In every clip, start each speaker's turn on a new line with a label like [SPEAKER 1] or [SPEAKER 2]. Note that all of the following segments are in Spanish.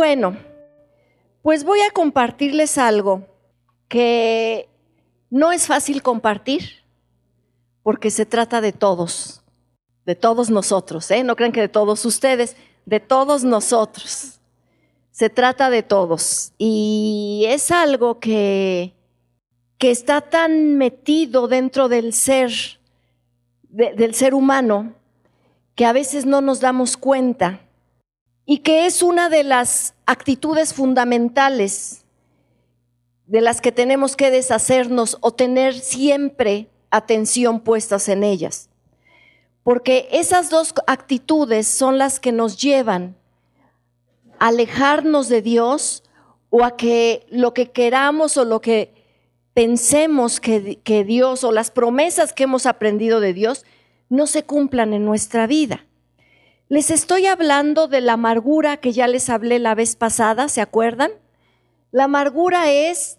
[SPEAKER 1] Bueno, pues voy a compartirles algo que no es fácil compartir porque se trata de todos, de todos nosotros, ¿eh? No crean que de todos ustedes, de todos nosotros. Se trata de todos. Y es algo que, que está tan metido dentro del ser, del ser humano, que a veces no nos damos cuenta y que es una de las actitudes fundamentales de las que tenemos que deshacernos o tener siempre atención puestas en ellas. Porque esas dos actitudes son las que nos llevan a alejarnos de Dios o a que lo que queramos o lo que pensemos que, que Dios o las promesas que hemos aprendido de Dios no se cumplan en nuestra vida. Les estoy hablando de la amargura que ya les hablé la vez pasada, ¿se acuerdan? La amargura es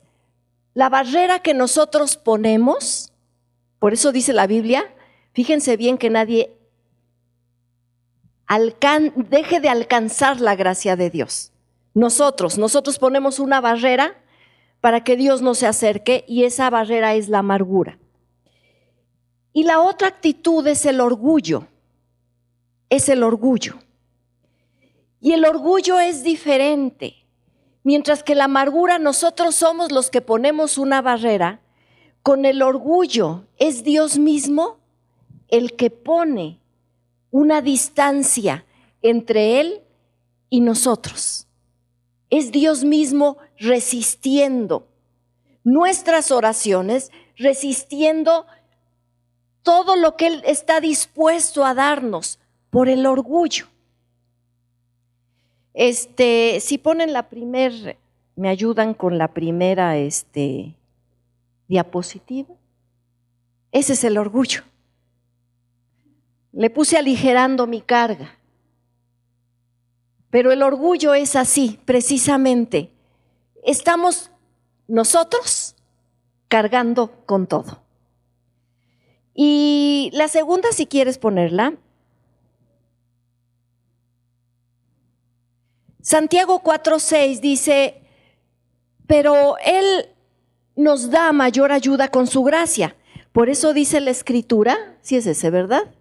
[SPEAKER 1] la barrera que nosotros ponemos, por eso dice la Biblia, fíjense bien que nadie deje de alcanzar la gracia de Dios. Nosotros, nosotros ponemos una barrera para que Dios no se acerque y esa barrera es la amargura. Y la otra actitud es el orgullo es el orgullo. Y el orgullo es diferente. Mientras que la amargura nosotros somos los que ponemos una barrera, con el orgullo es Dios mismo el que pone una distancia entre Él y nosotros. Es Dios mismo resistiendo nuestras oraciones, resistiendo todo lo que Él está dispuesto a darnos por el orgullo. Este, si ponen la primera, me ayudan con la primera este, diapositiva. Ese es el orgullo. Le puse aligerando mi carga. Pero el orgullo es así, precisamente. Estamos nosotros cargando con todo. Y la segunda, si quieres ponerla, Santiago 4:6 dice, pero Él nos da mayor ayuda con su gracia. Por eso dice la escritura, si es ese, ¿verdad?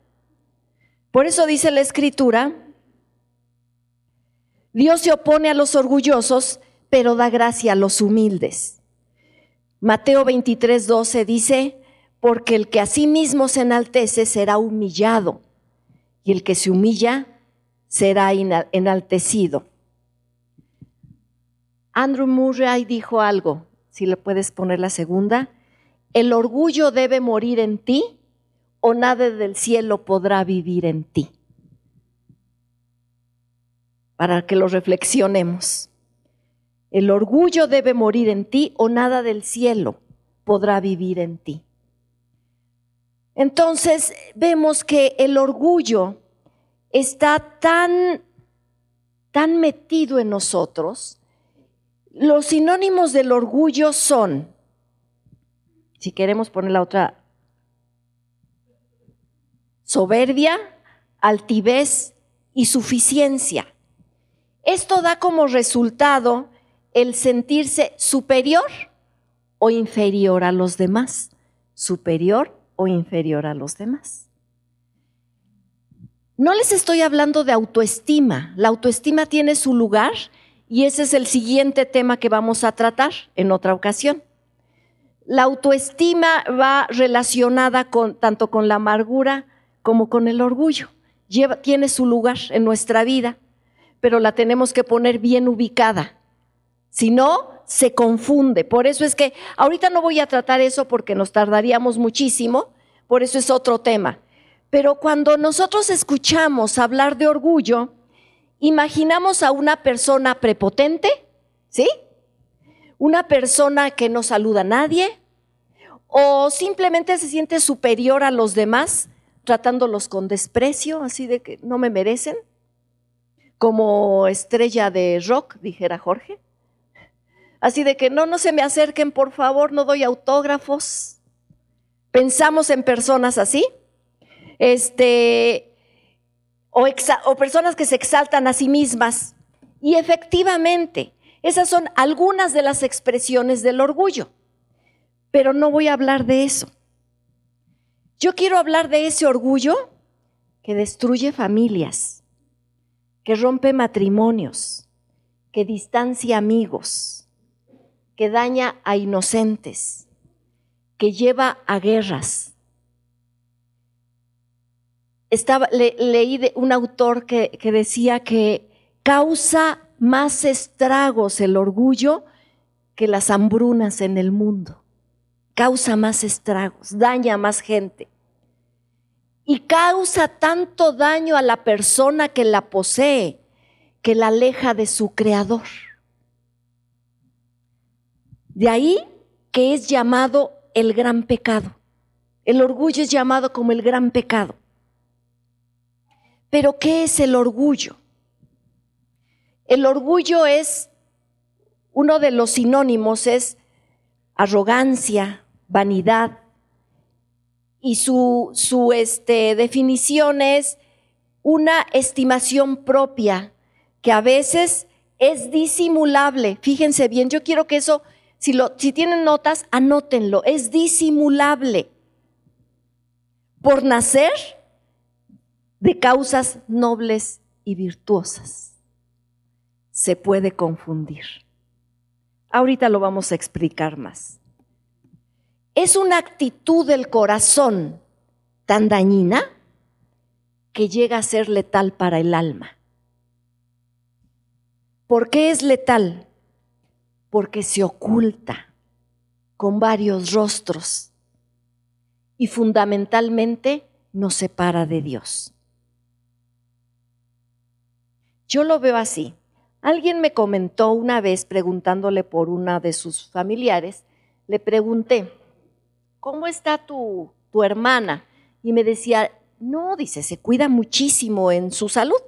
[SPEAKER 1] Por eso dice la escritura, Dios se opone a los orgullosos, pero da gracia a los humildes. Mateo 23, 12 dice, porque el que a sí mismo se enaltece será humillado, y el que se humilla será enaltecido. Andrew Murray dijo algo, si le puedes poner la segunda, el orgullo debe morir en ti o nada del cielo podrá vivir en ti. Para que lo reflexionemos. El orgullo debe morir en ti o nada del cielo podrá vivir en ti. Entonces vemos que el orgullo está tan, tan metido en nosotros los sinónimos del orgullo son, si queremos poner la otra, soberbia, altivez y suficiencia. Esto da como resultado el sentirse superior o inferior a los demás, superior o inferior a los demás. No les estoy hablando de autoestima. La autoestima tiene su lugar y ese es el siguiente tema que vamos a tratar en otra ocasión. La autoestima va relacionada con, tanto con la amargura como con el orgullo. tiene su lugar en nuestra vida, pero la tenemos que poner bien ubicada. Si no, se confunde. Por eso es que ahorita no voy a tratar eso porque nos tardaríamos muchísimo, por eso es otro tema. Pero cuando nosotros escuchamos hablar de orgullo, imaginamos a una persona prepotente, ¿sí? Una persona que no saluda a nadie o simplemente se siente superior a los demás, tratándolos con desprecio, así de que no me merecen, como estrella de rock, dijera Jorge. Así de que no, no se me acerquen, por favor, no doy autógrafos. Pensamos en personas así. Este, o, personas que se exaltan a sí mismas Y efectivamente, esas son algunas de las expresiones del orgullo, pero no voy a hablar de eso. Yo quiero hablar de ese orgullo que destruye familias, que rompe matrimonios, que distancia amigos, que daña a inocentes, que lleva a guerras. Leí de un autor que, que decía que causa más estragos el orgullo que las hambrunas en el mundo. Causa más estragos, daña a más gente. Y causa tanto daño a la persona que la posee que la aleja de su creador. De ahí que es llamado el gran pecado. El orgullo es llamado como el gran pecado. Pero ¿qué es el orgullo? El orgullo es, uno de los sinónimos es arrogancia, vanidad, y su, su este, definición es una estimación propia que a veces es disimulable. Fíjense bien, yo quiero que eso si, lo, si tienen notas, anótenlo. Es disimulable por nacer de causas nobles y virtuosas. Se puede confundir. Ahorita lo vamos a explicar más. Es una actitud del corazón tan dañina que llega a ser letal para el alma. ¿Por qué es letal? porque se oculta con varios rostros y fundamentalmente nos separa de Dios. Yo lo veo así. Alguien me comentó una vez preguntándole por una de sus familiares, le pregunté, ¿cómo está tu, tu hermana? Y me decía, no, dice, se cuida muchísimo en su salud.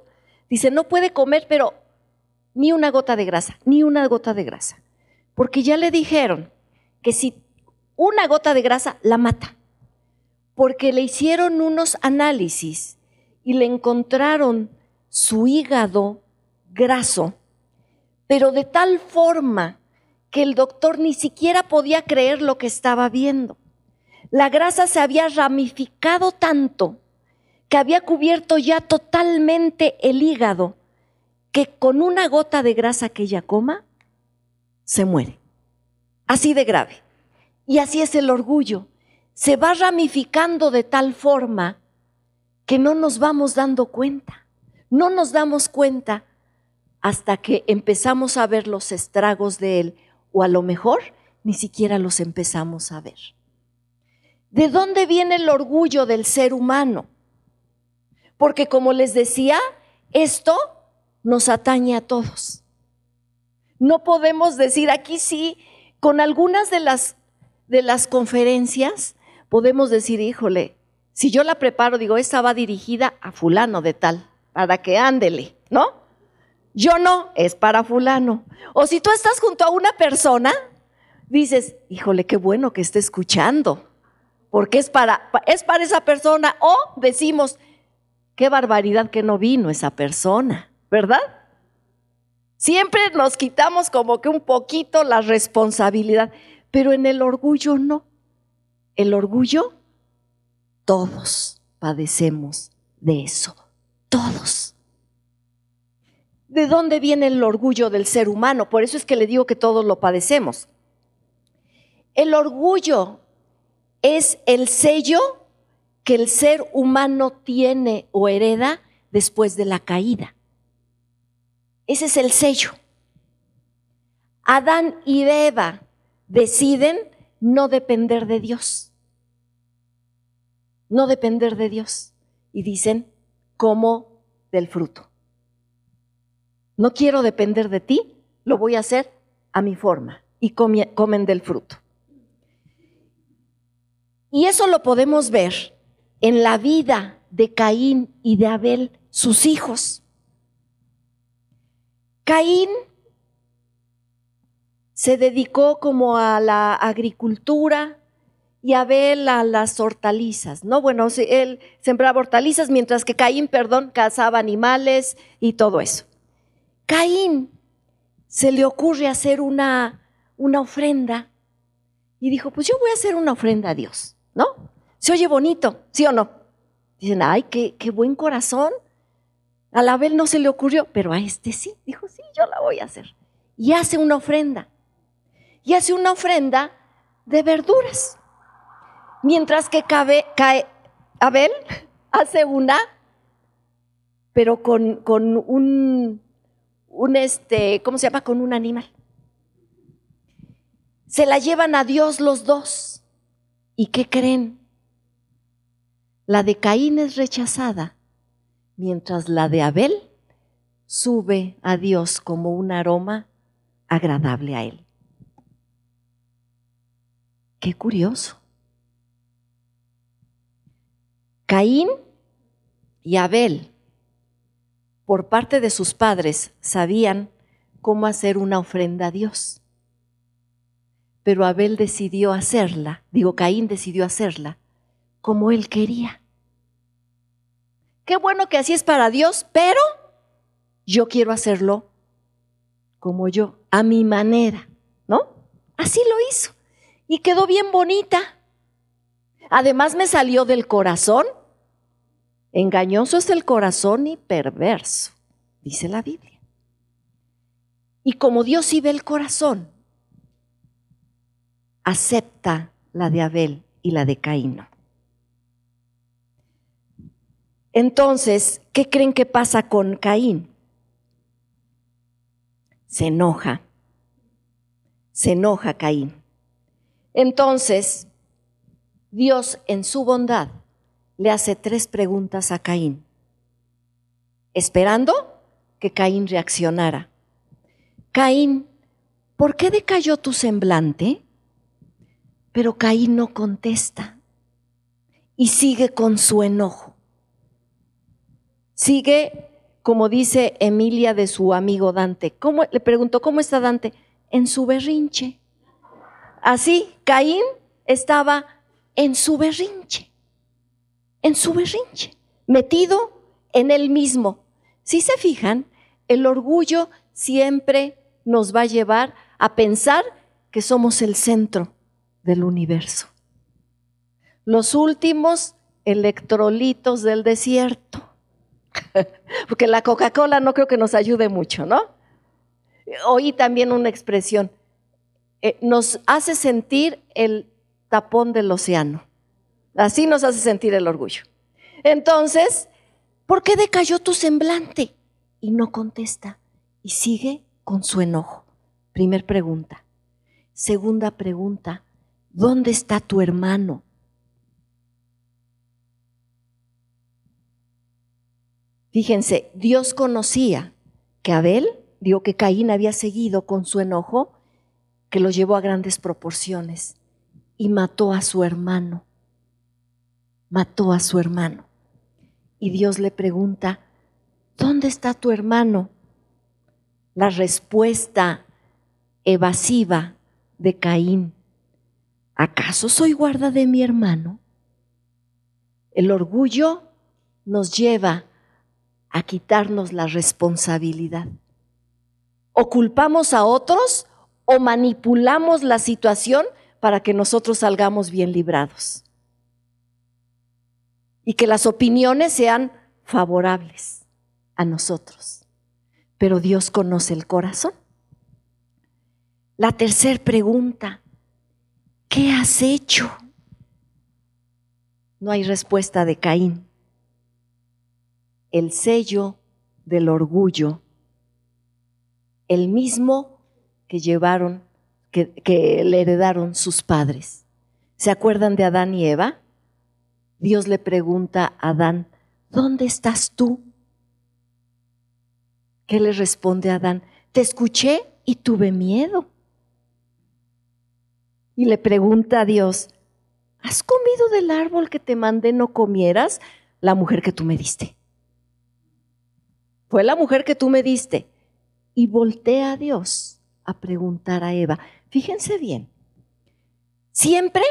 [SPEAKER 1] Dice, no puede comer, pero ni una gota de grasa, ni una gota de grasa. Porque ya le dijeron que si una gota de grasa la mata, porque le hicieron unos análisis y le encontraron su hígado graso, pero de tal forma que el doctor ni siquiera podía creer lo que estaba viendo. La grasa se había ramificado tanto que había cubierto ya totalmente el hígado, que con una gota de grasa que ella coma, se muere. Así de grave. Y así es el orgullo. Se va ramificando de tal forma que no nos vamos dando cuenta. No nos damos cuenta hasta que empezamos a ver los estragos de él o a lo mejor ni siquiera los empezamos a ver. ¿De dónde viene el orgullo del ser humano? Porque como les decía, esto nos atañe a todos. No podemos decir aquí sí, con algunas de las, de las conferencias podemos decir, híjole, si yo la preparo, digo, esta va dirigida a fulano de tal, para que ándele, ¿no? Yo no, es para fulano. O si tú estás junto a una persona, dices, híjole, qué bueno que esté escuchando, porque es para, es para esa persona. O decimos, qué barbaridad que no vino esa persona, ¿verdad? Siempre nos quitamos como que un poquito la responsabilidad, pero en el orgullo no. El orgullo, todos padecemos de eso, todos. ¿De dónde viene el orgullo del ser humano? Por eso es que le digo que todos lo padecemos. El orgullo es el sello que el ser humano tiene o hereda después de la caída. Ese es el sello. Adán y Eva deciden no depender de Dios. No depender de Dios. Y dicen, como del fruto. No quiero depender de ti, lo voy a hacer a mi forma. Y comen del fruto. Y eso lo podemos ver en la vida de Caín y de Abel, sus hijos. Caín se dedicó como a la agricultura y Abel a las hortalizas, ¿no? Bueno, él sembraba hortalizas mientras que Caín, perdón, cazaba animales y todo eso. Caín se le ocurre hacer una, una ofrenda y dijo, pues yo voy a hacer una ofrenda a Dios, ¿no? Se oye bonito, ¿sí o no? Dicen, ay, qué, qué buen corazón. A la Abel no se le ocurrió, pero a este sí. Dijo, sí, yo la voy a hacer. Y hace una ofrenda. Y hace una ofrenda de verduras. Mientras que cae, Abel hace una, pero con, con un, este, ¿cómo se llama? Con un animal. Se la llevan a Dios los dos. ¿Y qué creen? La de Caín es rechazada, mientras la de Abel sube a Dios como un aroma agradable a él. Qué curioso. Caín y Abel, por parte de sus padres, sabían cómo hacer una ofrenda a Dios. Pero Abel decidió hacerla, digo, Caín decidió hacerla como él quería. Qué bueno que así es para Dios, pero yo quiero hacerlo como yo, a mi manera, ¿no? Así lo hizo. Y quedó bien bonita. Además me salió del corazón. Engañoso es el corazón y perverso, dice la Biblia. Y como Dios sí ve el corazón, acepta la de Abel y la de Caín. Entonces, ¿qué creen que pasa con Caín? Se enoja. Se enoja Caín. Entonces, Dios en su bondad le hace tres preguntas a Caín, esperando que Caín reaccionara. Caín, ¿por qué decayó tu semblante? Pero Caín no contesta y sigue con su enojo. Sigue, como dice Emilia de su amigo Dante. ¿Cómo, le preguntó, ¿cómo está Dante? En su berrinche. Así, Caín estaba en su berrinche, en su berrinche, metido en él mismo. Si se fijan, el orgullo siempre nos va a llevar a pensar que somos el centro del universo. Los últimos electrolitos del desierto. Porque la Coca-Cola no creo que nos ayude mucho, ¿no? Oí también una expresión, eh, nos hace sentir el tapón del océano. Así nos hace sentir el orgullo. Entonces, ¿por qué decayó tu semblante? Y no contesta y sigue con su enojo. Primer pregunta. Segunda pregunta, ¿dónde está tu hermano? Fíjense, Dios conocía que Abel, digo que Caín había seguido con su enojo, que lo llevó a grandes proporciones y mató a su hermano. Mató a su hermano. Y Dios le pregunta, ¿dónde está tu hermano? La respuesta evasiva de Caín, ¿acaso soy guarda de mi hermano? El orgullo nos lleva a quitarnos la responsabilidad. O culpamos a otros o manipulamos la situación para que nosotros salgamos bien librados. Y que las opiniones sean favorables a nosotros. Pero Dios conoce el corazón. La tercera pregunta, ¿qué has hecho? No hay respuesta de Caín el sello del orgullo, el mismo que llevaron, que, le heredaron sus padres. ¿Se acuerdan de Adán y Eva? Dios le pregunta a Adán, ¿dónde estás tú? ¿Qué le responde Adán? Te escuché y tuve miedo. Y le pregunta a Dios, ¿has comido del árbol que te mandé no comieras? La mujer que tú me diste fue la mujer que tú me diste. Y voltea a Dios a preguntar a Eva. Fíjense bien, siempre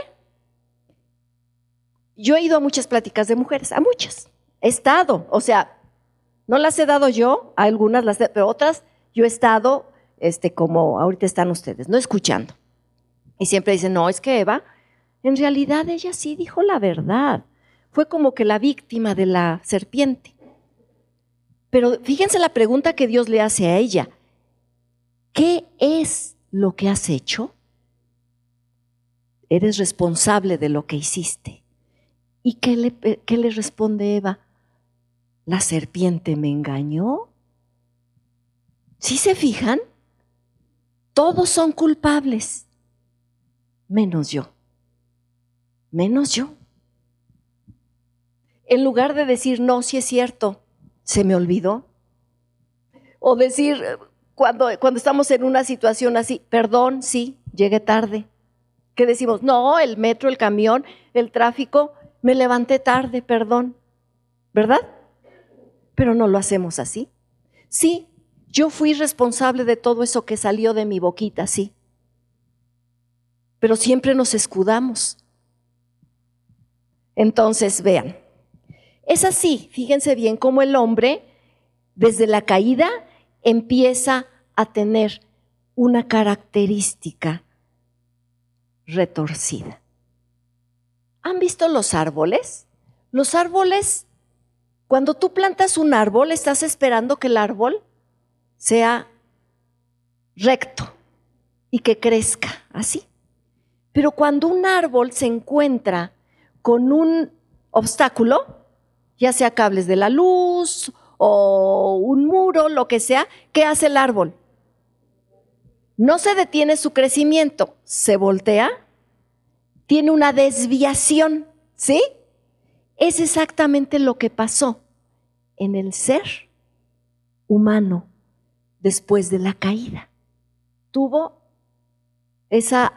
[SPEAKER 1] yo he ido a muchas pláticas de mujeres, a muchas. He estado, o sea, no las he dado yo, a algunas las he, pero otras yo he estado, este, como ahorita están ustedes, no escuchando. Y siempre dicen, no, es que Eva, en realidad ella sí dijo la verdad. Fue como que la víctima de la serpiente. Pero fíjense la pregunta que Dios le hace a ella. ¿Qué es lo que has hecho? Eres responsable de lo que hiciste. ¿Y qué le, qué le responde Eva? ¿La serpiente me engañó? ¿Sí se fijan? Todos son culpables, menos yo. Menos yo. En lugar de decir, no, si es cierto, se me olvidó. O decir, cuando, estamos en una situación así, perdón, sí, llegué tarde. ¿Qué decimos? No, el metro, el camión, el tráfico, me levanté tarde, perdón. ¿Verdad? Pero no lo hacemos así. Sí, yo fui responsable de todo eso que salió de mi boquita, sí. Pero siempre nos escudamos. Entonces, vean, es así, fíjense bien cómo el hombre, desde la caída, empieza a tener una característica retorcida. ¿Han visto los árboles? Los árboles, cuando tú plantas un árbol, estás esperando que el árbol sea recto y que crezca así. Pero cuando un árbol se encuentra con un obstáculo, ya sea cables de la luz o un muro, lo que sea, ¿qué hace el árbol? No se detiene su crecimiento, se voltea, tiene una desviación, ¿sí? Es exactamente lo que pasó en el ser humano después de la caída. Tuvo esa,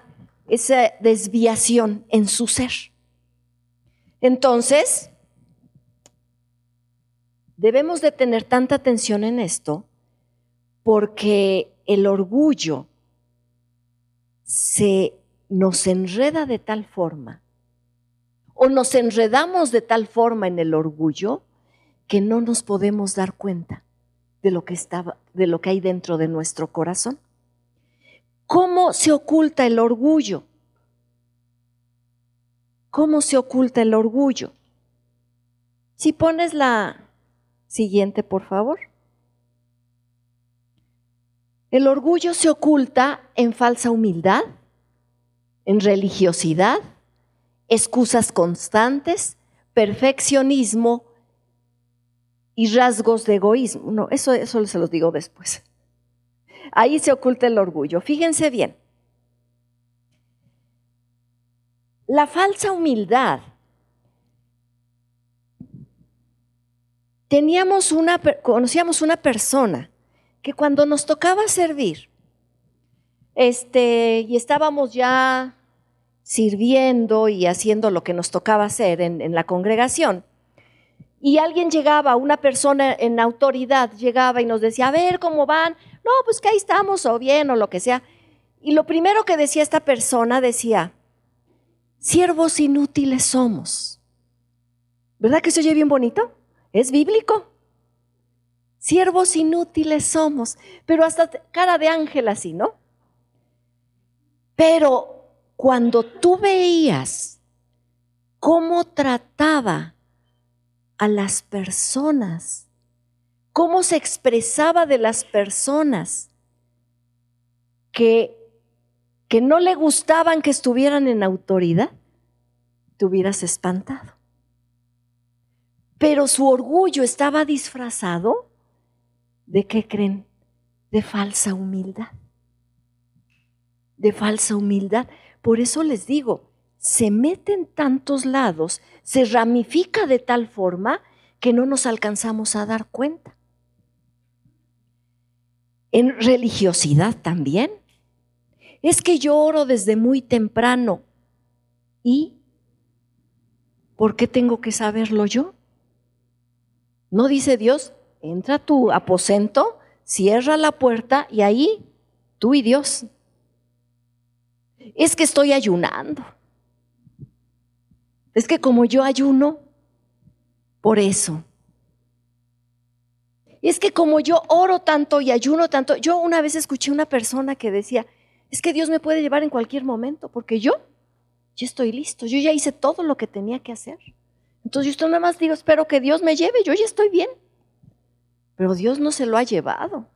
[SPEAKER 1] esa desviación en su ser. Entonces, debemos de tener tanta atención en esto porque el orgullo se nos enreda de tal forma o nos enredamos de tal forma en el orgullo que no nos podemos dar cuenta de lo que estaba, de lo que hay dentro de nuestro corazón. ¿Cómo se oculta el orgullo? ¿Cómo se oculta el orgullo? Si pones la siguiente, por favor. El orgullo se oculta en falsa humildad, en religiosidad, excusas constantes, perfeccionismo y rasgos de egoísmo. No, eso, eso se los digo después. Ahí se oculta el orgullo. Fíjense bien. La falsa humildad. Teníamos una, conocíamos una persona que cuando nos tocaba servir, este, y estábamos ya sirviendo y haciendo lo que nos tocaba hacer en, en la congregación, y alguien llegaba, una persona en autoridad llegaba y nos decía, a ver, ¿cómo van? No, pues que ahí estamos, o bien, o lo que sea. Y lo primero que decía esta persona decía, siervos inútiles somos. ¿Verdad que se oye bien bonito? Es bíblico. Siervos inútiles somos, pero hasta cara de ángel así, ¿no? Pero cuando tú veías cómo trataba a las personas, cómo se expresaba de las personas que, que no le gustaban que estuvieran en autoridad, te hubieras espantado. Pero su orgullo estaba disfrazado de qué creen? De falsa humildad. De falsa humildad. Por eso les digo, se mete en tantos lados, se ramifica de tal forma que no nos alcanzamos a dar cuenta. En religiosidad también. Es que yo oro desde muy temprano. ¿Y por qué tengo que saberlo yo? ¿No dice Dios? Entra a tu aposento, cierra la puerta y ahí tú y Dios. Es que estoy ayunando. Es que como yo ayuno, por eso. es que como yo oro tanto y ayuno tanto, yo una vez escuché una persona que decía, es que Dios me puede llevar en cualquier momento, porque yo ya estoy listo, yo ya hice todo lo que tenía que hacer. Entonces yo nada más digo, espero que Dios me lleve, yo ya estoy bien. Pero Dios no se lo ha llevado.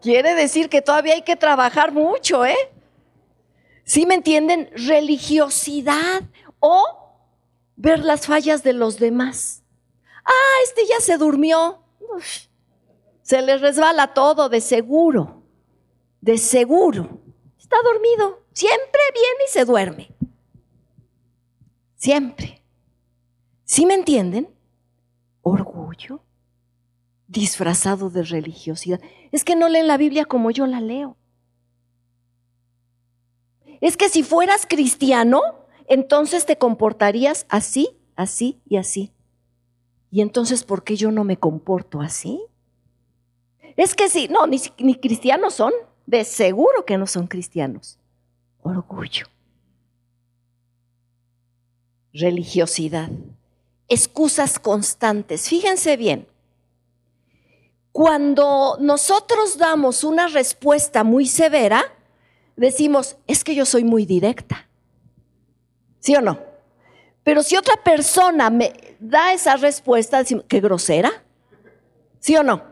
[SPEAKER 1] Quiere decir que todavía hay que trabajar mucho, ¿eh? ¿Sí me entienden? Religiosidad o ver las fallas de los demás. Ah, este ya se durmió. se le resbala todo, de seguro. De seguro. Está dormido. Siempre viene y se duerme. Siempre. ¿Sí me entienden? Orgullo disfrazado de religiosidad. Es que no leen la Biblia como yo la leo. Es que si fueras cristiano, entonces te comportarías así, así y así. ¿Y entonces por qué yo no me comporto así? Es que sí, no, ni, ni cristianos son, de seguro que no son cristianos. Orgullo. Religiosidad. Excusas constantes. Fíjense bien, cuando nosotros damos una respuesta muy severa, decimos, es que yo soy muy directa. ¿Sí o no? Pero si otra persona me da esa respuesta, decimos, qué grosera. ¿Sí o no?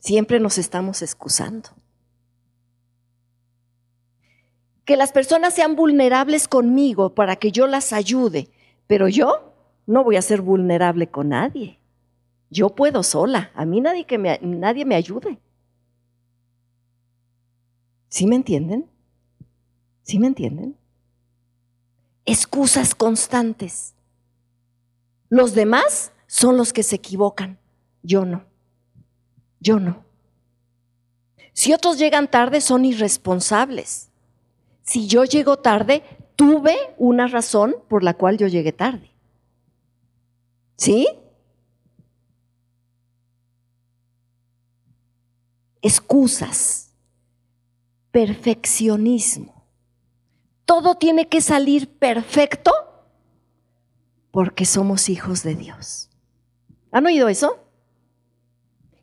[SPEAKER 1] Siempre nos estamos excusando. Que las personas sean vulnerables conmigo para que yo las ayude pero yo no voy a ser vulnerable con nadie. Yo puedo sola. A mí nadie, que me, nadie me ayude. ¿Sí me entienden? ¿Sí me entienden? Excusas constantes. Los demás son los que se equivocan. Yo no. Yo no. Si otros llegan tarde, son irresponsables. Si yo llego tarde, tuve una razón por la cual yo llegué tarde. ¿Sí? Excusas, perfeccionismo. Todo tiene que salir perfecto porque somos hijos de Dios. ¿Han oído eso?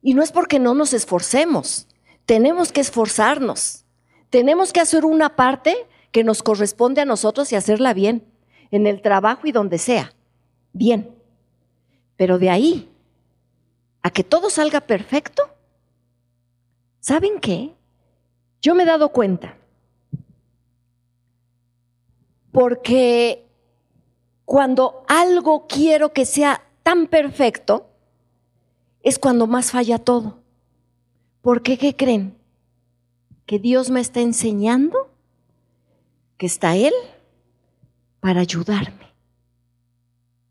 [SPEAKER 1] Y no es porque no nos esforcemos, tenemos que esforzarnos, tenemos que hacer una parte que nos corresponde a nosotros y hacerla bien, en el trabajo y donde sea, bien. Pero de ahí a que todo salga perfecto, ¿saben qué? Yo me he dado cuenta, porque cuando algo quiero que sea tan perfecto, es cuando más falla todo. ¿Por qué? ¿Qué creen? ¿Que Dios me está enseñando? Que está Él para ayudarme.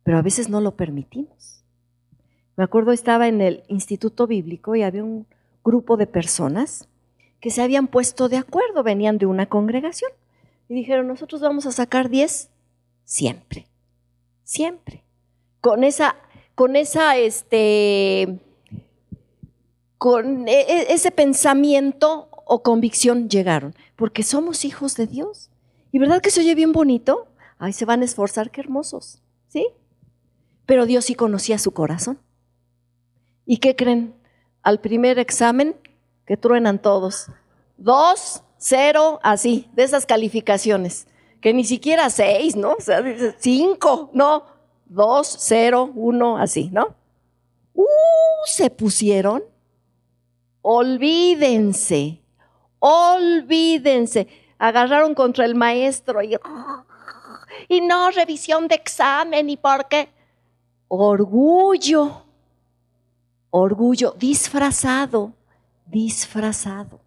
[SPEAKER 1] Pero a veces no lo permitimos. Me acuerdo, estaba en el Instituto Bíblico y había un grupo de personas que se habían puesto de acuerdo, venían de una congregación y dijeron, nosotros vamos a sacar 10 siempre, siempre. Con esa, con esa, este, con e, e, ese pensamiento o convicción llegaron, porque somos hijos de Dios. ¿Y verdad que se oye bien bonito? Ay, se van a esforzar, qué hermosos, ¿sí? Pero Dios sí conocía su corazón. ¿Y qué creen? Al primer examen, que truenan todos. Dos, cero, así, de esas calificaciones. Que ni siquiera seis, ¿no? O sea, cinco, no. Dos, cero, uno, así, ¿no? Uh, se pusieron. Olvídense, olvídense agarraron contra el maestro y, y no revisión de examen y por qué. Orgullo, orgullo disfrazado, disfrazado.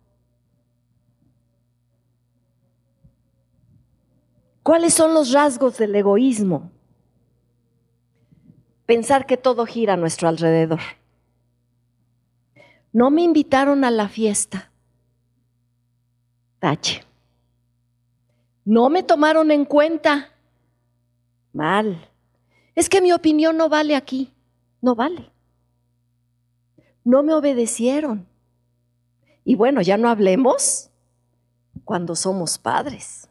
[SPEAKER 1] ¿Cuáles son los rasgos del egoísmo? Pensar que todo gira a nuestro alrededor. No me invitaron a la fiesta. Tache. No me tomaron en cuenta. Mal. Es que mi opinión no vale aquí. No vale. No me obedecieron. Y bueno, ya no hablemos cuando somos padres.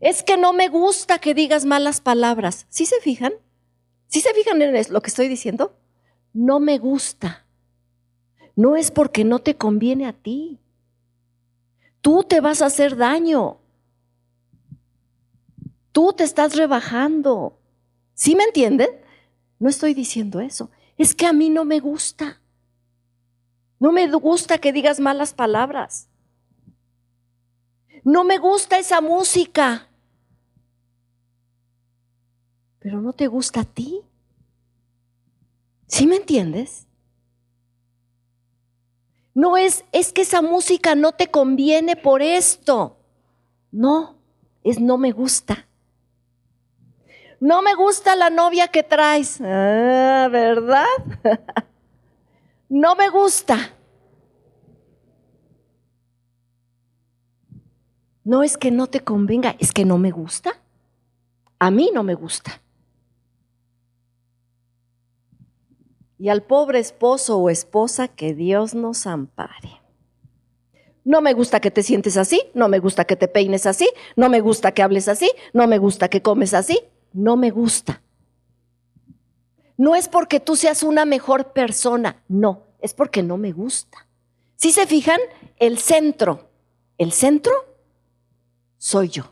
[SPEAKER 1] Es que no me gusta que digas malas palabras. ¿Sí se fijan? ¿Sí se fijan en lo que estoy diciendo? No me gusta. No es porque no te conviene a ti. Tú te vas a hacer daño. Tú te estás rebajando. ¿Sí me entienden? No estoy diciendo eso. Es que a mí no me gusta. No me gusta que digas malas palabras. No me gusta esa música. Pero no te gusta a ti. ¿Sí me entiendes? No es, es que esa música no te conviene por esto. No, es no me gusta. No me gusta la novia que traes. Ah, ¿verdad? no me gusta. No es que no te convenga, es que no me gusta. A mí no me gusta. Y al pobre esposo o esposa que Dios nos ampare. No me gusta que te sientes así, no me gusta que te peines así, no me gusta que hables así, no me gusta que comes así, no me gusta. No es porque tú seas una mejor persona, no, es porque no me gusta. Si se fijan, el centro, el centro soy yo.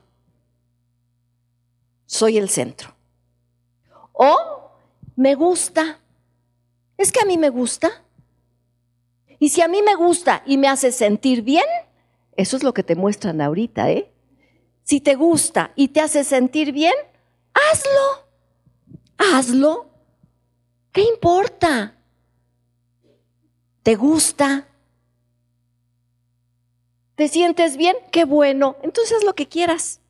[SPEAKER 1] Soy el centro. O me gusta. Es que a mí me gusta. Y si a mí me gusta y me hace sentir bien, eso es lo que te muestran ahorita, ¿eh? Si te gusta y te hace sentir bien, hazlo. Hazlo. ¿Qué importa? ¿Te gusta? ¿Te sientes bien? Qué bueno. Entonces haz lo que quieras.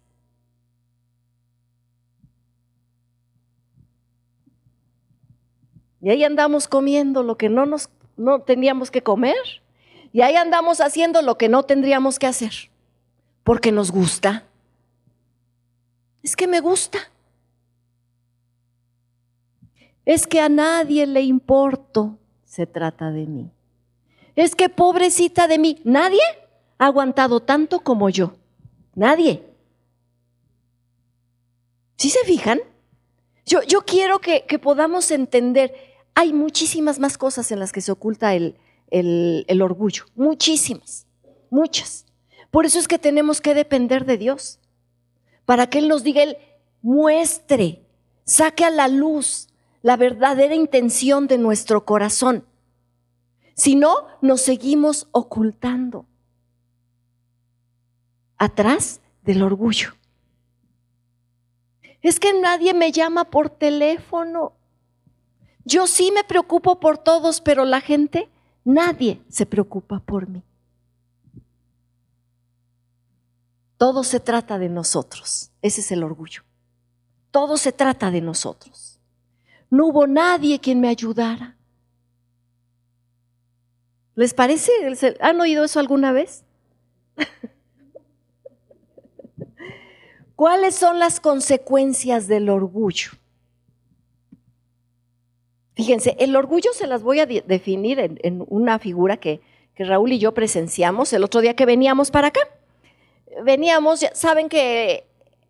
[SPEAKER 1] Y ahí andamos comiendo lo que no nos no teníamos que comer. Y ahí andamos haciendo lo que no tendríamos que hacer. Porque nos gusta. Es que me gusta. Es que a nadie le importo. Se trata de mí. Es que pobrecita de mí. ¿Nadie? ha aguantado tanto como yo. Nadie. ¿Sí se fijan? Yo, yo quiero que, podamos entender, hay muchísimas más cosas en las que se oculta el, el, el orgullo, muchísimas, muchas. Por eso es que tenemos que depender de Dios, para que Él nos diga, Él muestre, saque a la luz la verdadera intención de nuestro corazón. Si no, nos seguimos ocultando atrás del orgullo. Es que nadie me llama por teléfono. Yo sí me preocupo por todos, pero la gente, nadie se preocupa por mí. Todo se trata de nosotros. Ese es el orgullo. Todo se trata de nosotros. No hubo nadie quien me ayudara. ¿Les parece? ¿Han oído eso alguna vez? ¿Cuáles son las consecuencias del orgullo? Fíjense, el orgullo se las voy a definir en, una figura que, Raúl y yo presenciamos el otro día que veníamos para acá. Veníamos, saben que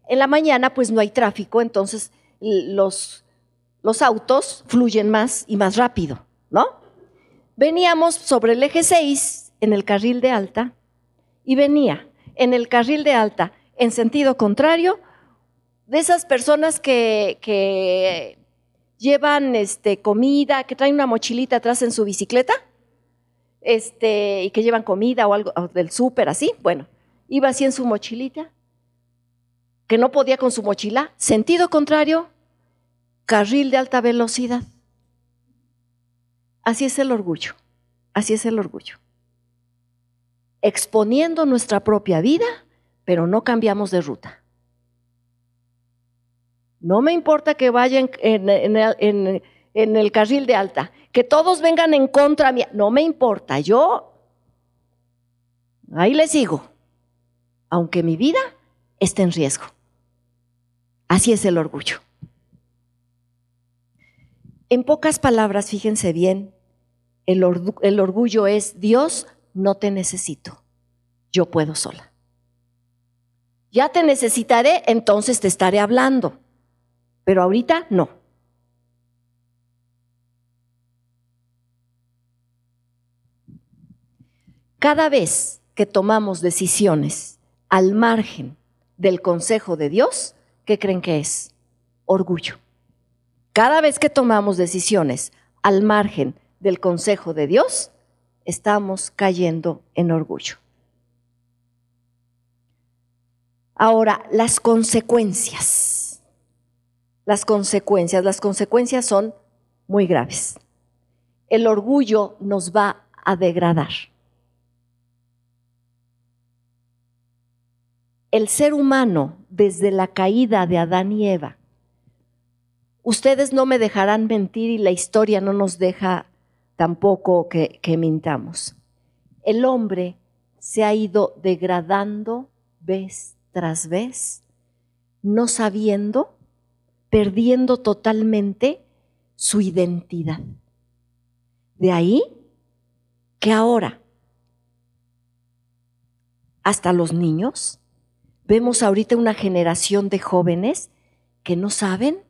[SPEAKER 1] en la mañana pues no hay tráfico, entonces los, los autos fluyen más y más rápido, ¿no? Veníamos sobre el eje 6 en el carril de alta y venía en el carril de alta en sentido contrario, de esas personas que, llevan este, comida, que traen una mochilita atrás en su bicicleta, este, y que llevan comida o algo del súper así, bueno, iba así en su mochilita, que no podía con su mochila, sentido contrario, carril de alta velocidad. Así es el orgullo, así es el orgullo. Exponiendo nuestra propia vida pero no cambiamos de ruta. No me importa que vayan en, el carril de alta, que todos vengan en contra mía, no me importa, yo ahí les sigo, aunque mi vida esté en riesgo. Así es el orgullo. En pocas palabras, fíjense bien, el, orgullo es, Dios, no te necesito, yo puedo sola. Ya te necesitaré, entonces te estaré hablando. Pero ahorita no. Cada vez que tomamos decisiones al margen del consejo de Dios, ¿qué creen que es? Orgullo. Cada vez que tomamos decisiones al margen del consejo de Dios, estamos cayendo en orgullo. Ahora, las consecuencias. Las consecuencias, las consecuencias son muy graves. El orgullo nos va a degradar. El ser humano, desde la caída de Adán y Eva, ustedes no me dejarán mentir y la historia no nos deja tampoco que, mintamos. El hombre se ha ido degradando vez tras vez, no sabiendo, perdiendo totalmente su identidad. De ahí que ahora, hasta los niños, vemos ahorita una generación de jóvenes que no saben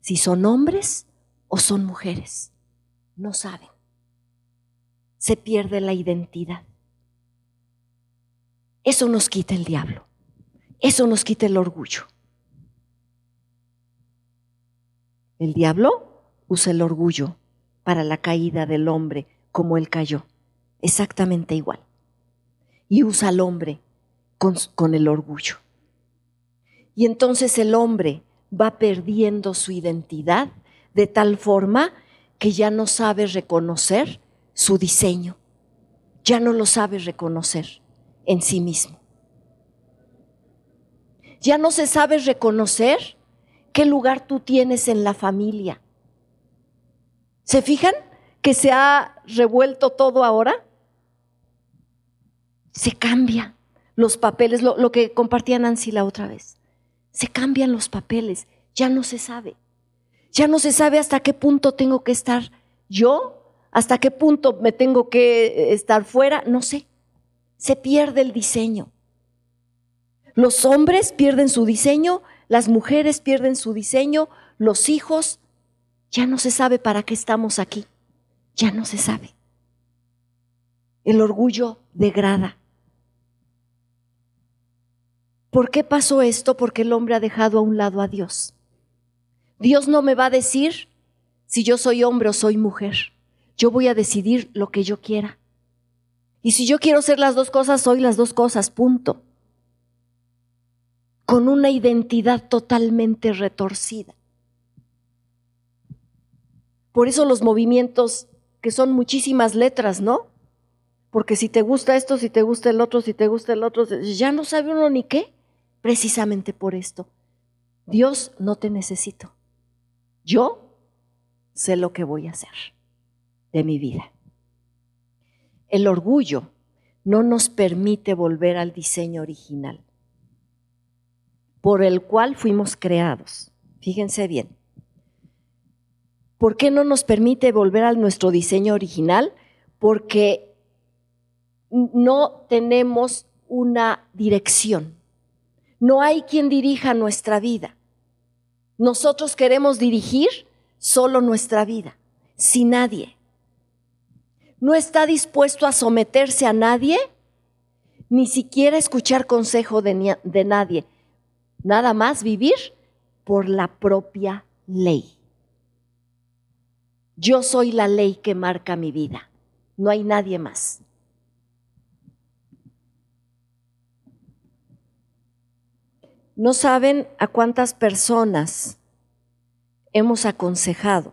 [SPEAKER 1] si son hombres o son mujeres. No saben. Se pierde la identidad. Eso nos quita el diablo. Eso nos quita el orgullo. El diablo usa el orgullo para la caída del hombre como él cayó. Exactamente igual. Y usa al hombre con, con el orgullo. Y entonces el hombre va perdiendo su identidad de tal forma que ya no sabe reconocer su diseño, ya no lo sabe reconocer en sí mismo. Ya no se sabe reconocer qué lugar tú tienes en la familia. ¿Se fijan que se ha revuelto todo ahora? Se cambia los papeles, lo, lo que compartía Nancy la otra vez se cambian los papeles, ya no se sabe. Ya no se sabe hasta qué punto tengo que estar yo, hasta qué punto me tengo que eh, estar fuera, no sé. Se pierde el diseño. Los hombres pierden su diseño, las mujeres pierden su diseño, los hijos, ya no se sabe para qué estamos aquí, ya no se sabe. El orgullo degrada. ¿Por qué pasó esto? Porque el hombre ha dejado a un lado a Dios. Dios no me va a decir si yo soy hombre o soy mujer. Yo voy a decidir lo que yo quiera. Y si yo quiero ser las dos cosas, soy las dos cosas, punto. Con una identidad totalmente retorcida. Por eso los movimientos, que son muchísimas letras, ¿no? Porque si te gusta esto, si te gusta el otro, si te gusta el otro, ya no sabe uno ni qué precisamente por esto. Dios, no te necesito. Yo sé lo que voy a hacer de mi vida. El orgullo no nos permite volver al diseño original por el cual fuimos creados. Fíjense bien. ¿Por qué no nos permite volver a nuestro diseño original? Porque no tenemos una dirección. No hay quien dirija nuestra vida. Nosotros queremos dirigir solo nuestra vida, sin nadie. No está dispuesto a someterse a nadie, ni siquiera escuchar consejo de, de nadie. Nada más vivir por la propia ley. Yo soy la ley que marca mi vida. No hay nadie más. No saben a cuántas personas hemos aconsejado.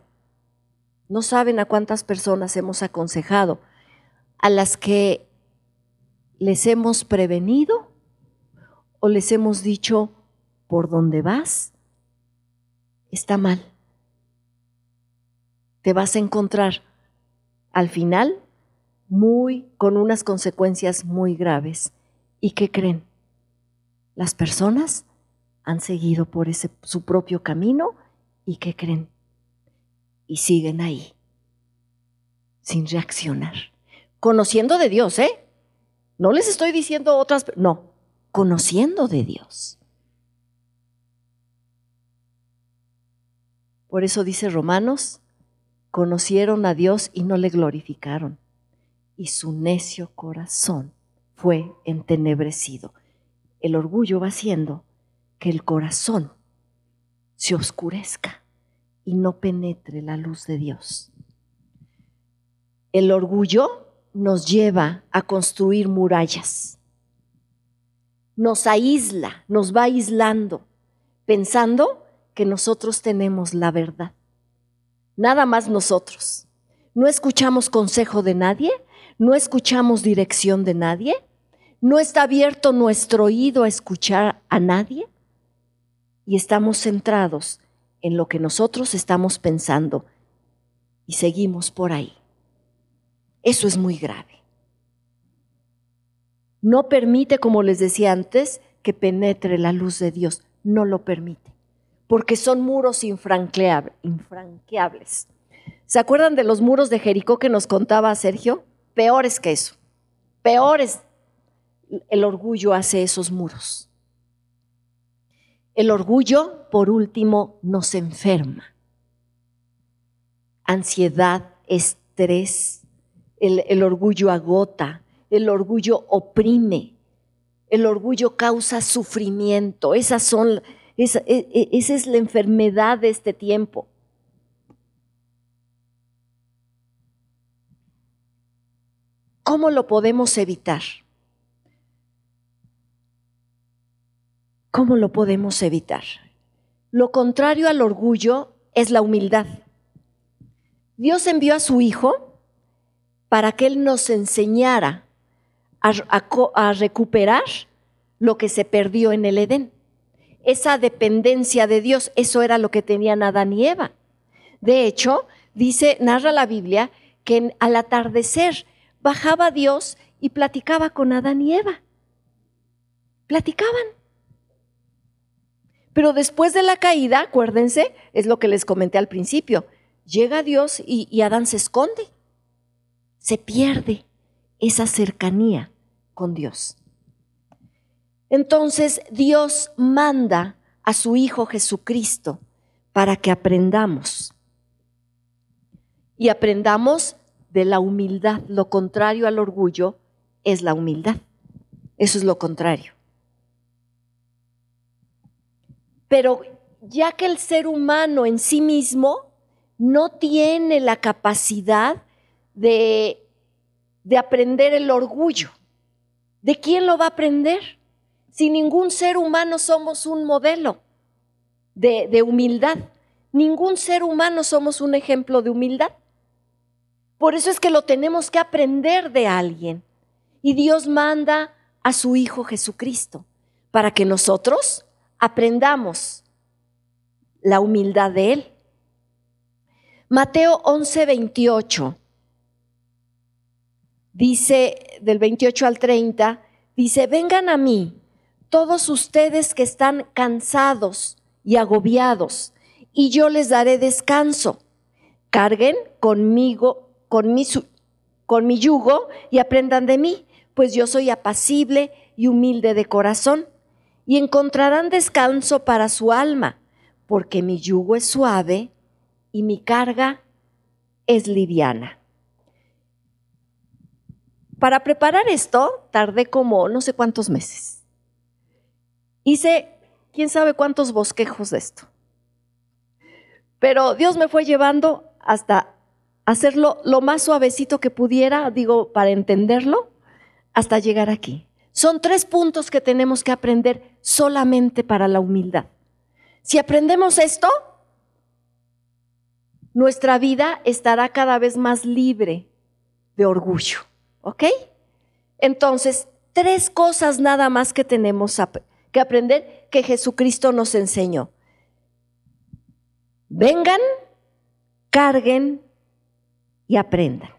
[SPEAKER 1] No saben a cuántas personas hemos aconsejado. A las que les hemos prevenido o les hemos dicho, por dónde vas, está mal. Te vas a encontrar al final muy con unas consecuencias muy graves. ¿Y qué creen? Las personas han seguido por ese, su propio camino y ¿qué creen? Y siguen ahí, sin reaccionar. Conociendo de Dios, ¿eh? No les estoy diciendo otras, no, conociendo de Dios. Por eso dice Romanos, conocieron a Dios y no le glorificaron, y su necio corazón fue entenebrecido. El orgullo va haciendo que el corazón se oscurezca y no penetre la luz de Dios. El orgullo nos lleva a construir murallas, nos aísla, nos va aislando, pensando que nosotros tenemos la verdad. Nada más nosotros. No escuchamos consejo de nadie, no escuchamos dirección de nadie, no está abierto nuestro oído a escuchar a nadie y estamos centrados en lo que nosotros estamos pensando y seguimos por ahí. Eso es muy grave. No permite, como les decía antes, que penetre la luz de Dios. No lo permite, porque son muros infranqueables. ¿Se acuerdan de los muros de Jericó que nos contaba Sergio? Peores que eso. Peores. El orgullo hace esos muros. El orgullo, por último, nos enferma. Ansiedad, estrés, el, orgullo agota, el orgullo oprime, el orgullo causa sufrimiento. Esas son, esa, e, e, esa es la enfermedad de este tiempo. ¿Cómo lo podemos evitar? ¿Cómo lo podemos evitar? Lo contrario al orgullo es la humildad. Dios envió a su Hijo para que Él nos enseñara a, recuperar lo que se perdió en el Edén. Esa dependencia de Dios, eso era lo que tenían Adán y Eva. De hecho, dice, narra la Biblia, que al atardecer bajaba Dios y platicaba con Adán y Eva. Platicaban. Pero después de la caída, acuérdense, es lo que les comenté al principio, llega Dios y, Adán se esconde, se pierde esa cercanía con Dios. Entonces Dios manda a su Hijo Jesucristo para que aprendamos. Y aprendamos de la humildad. Lo contrario al orgullo es la humildad. Eso es lo contrario. Pero ya que el ser humano en sí mismo no tiene la capacidad de, aprender el orgullo, ¿de quién lo va a aprender? Si ningún ser humano somos un modelo de, de humildad, ningún ser humano somos un ejemplo de humildad. Por eso es que lo tenemos que aprender de alguien. Y Dios manda a su Hijo Jesucristo para que nosotros aprendamos la humildad de Él. Mateo 11, 28 dice, del 28 al 30, dice, vengan a mí todos ustedes que están cansados y agobiados, y yo les daré descanso. Carguen conmigo, con mi, con mi yugo, y aprendan de mí, pues yo soy apacible y humilde de corazón y encontrarán descanso para su alma, porque mi yugo es suave y mi carga es liviana. Para preparar esto tardé como no sé cuántos meses. Hice quién sabe cuántos bosquejos de esto. Pero Dios me fue llevando hasta hacerlo lo más suavecito que pudiera, digo, para entenderlo, hasta llegar aquí. Son tres puntos que tenemos que aprender solamente para la humildad. Si aprendemos esto, nuestra vida estará cada vez más libre de orgullo. ¿Ok? Entonces, tres cosas nada más que tenemos que aprender que Jesucristo nos enseñó. Vengan, carguen y aprendan.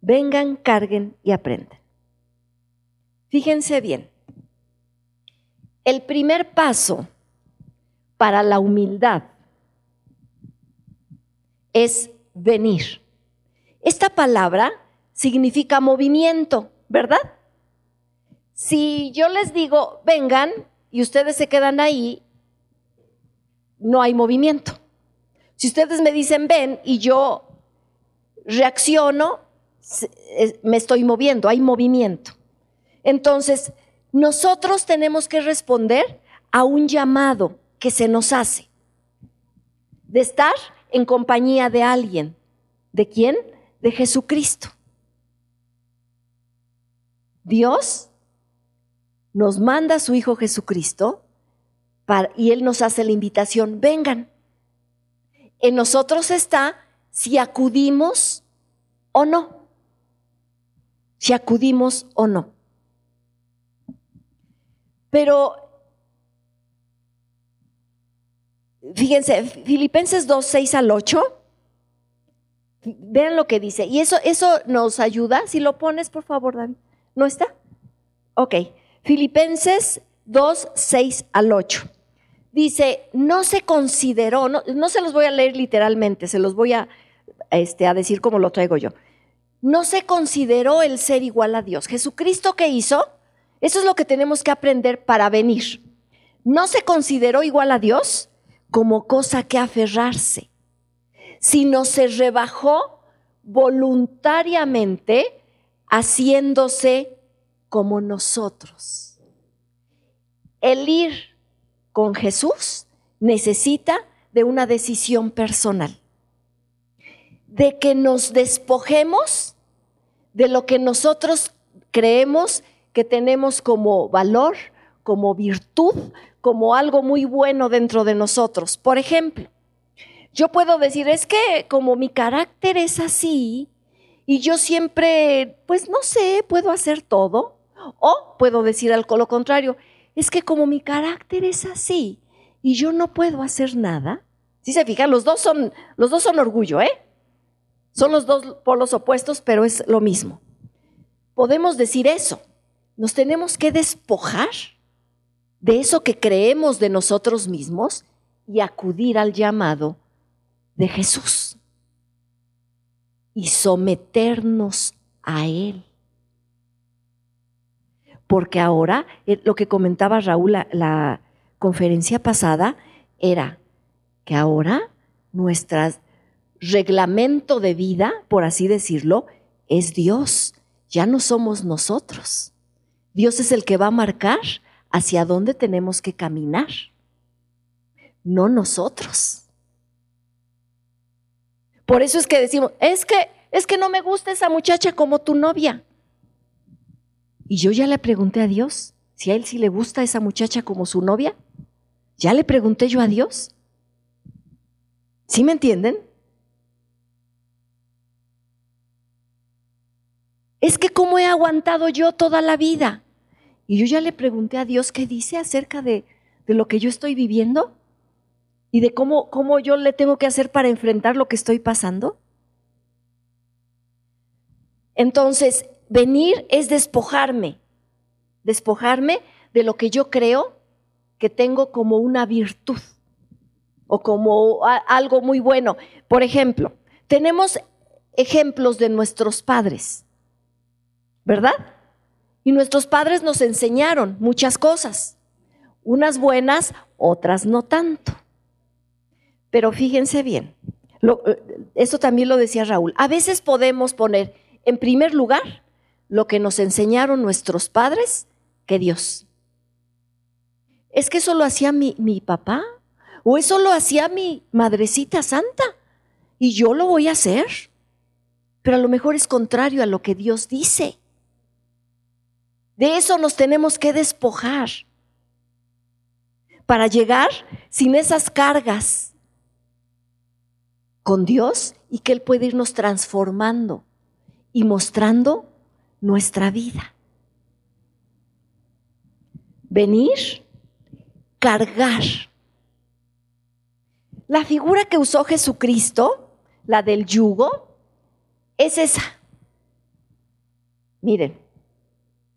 [SPEAKER 1] Vengan, carguen y aprendan. Fíjense bien, el primer paso para la humildad es venir. Esta palabra significa movimiento, ¿verdad? Si yo les digo, vengan, y ustedes se quedan ahí, no hay movimiento. Si ustedes me dicen, ven, y yo reacciono, me estoy moviendo, hay movimiento. Entonces, nosotros tenemos que responder a un llamado que se nos hace de estar en compañía de alguien. ¿De quién? De Jesucristo. Dios nos manda a su Hijo Jesucristo y Él nos hace la invitación, vengan. En nosotros está si acudimos o no. Si acudimos o no. Pero fíjense, Filipenses 2, 6 al 8, vean lo que dice. Y eso, eso nos ayuda. Si lo pones, por favor, David. ¿No está? Ok. Filipenses 2, 6 al 8. Dice, no se consideró, no, se los voy a leer literalmente, se los voy a, este, a decir como lo traigo yo. No se consideró el ser igual a Dios. Jesucristo que hizo, eso es lo que tenemos que aprender para venir. No se consideró igual a Dios como cosa que aferrarse, sino se rebajó voluntariamente haciéndose como nosotros. El ir con Jesús necesita de una decisión personal, de que nos despojemos de lo que nosotros creemos que tenemos como valor, como virtud, como algo muy bueno dentro de nosotros. Por ejemplo, yo puedo decir, es que como mi carácter es así, y yo siempre, pues no sé, puedo hacer todo. O puedo decir al lo contrario, es que como mi carácter es así y yo no puedo hacer nada. Si se fijan, los dos son, los dos son orgullo, ¿eh? Son los dos polos opuestos, pero es lo mismo. Podemos decir eso. Nos tenemos que despojar de eso que creemos de nosotros mismos y acudir al llamado de Jesús y someternos a Él. Porque ahora, eh, lo que comentaba Raúl la, la conferencia pasada, era que ahora nuestro reglamento de vida, por así decirlo, es Dios, ya no somos nosotros. Dios es el que va a marcar hacia dónde tenemos que caminar, no nosotros. Por eso es que decimos, es que, es que no me gusta esa muchacha como tu novia. Y yo ya le pregunté a Dios si a él sí le gusta esa muchacha como su novia. Ya le pregunté yo a Dios. ¿Sí me entienden? Es que cómo he aguantado yo toda la vida. Y yo ya le pregunté a Dios qué dice acerca de, de lo que yo estoy viviendo y de cómo, cómo yo le tengo que hacer para enfrentar lo que estoy pasando? Entonces, venir es despojarme, despojarme de lo que yo creo que tengo como una virtud o como algo muy bueno. Por ejemplo, tenemos ejemplos de nuestros padres, ¿verdad? Y nuestros padres nos enseñaron muchas cosas, unas buenas, otras no tanto. Pero fíjense bien, eh, esto también lo decía Raúl, a veces podemos poner en primer lugar lo que nos enseñaron nuestros padres que Dios. Es que eso lo hacía mi, mi papá o eso lo hacía mi madrecita santa y yo lo voy a hacer. Pero a lo mejor es contrario a lo que Dios dice. De eso nos tenemos que despojar para llegar sin esas cargas con Dios y que Él puede irnos transformando y mostrando nuestra vida. Venir, cargar. La figura que usó Jesucristo, la del yugo, es esa. Miren,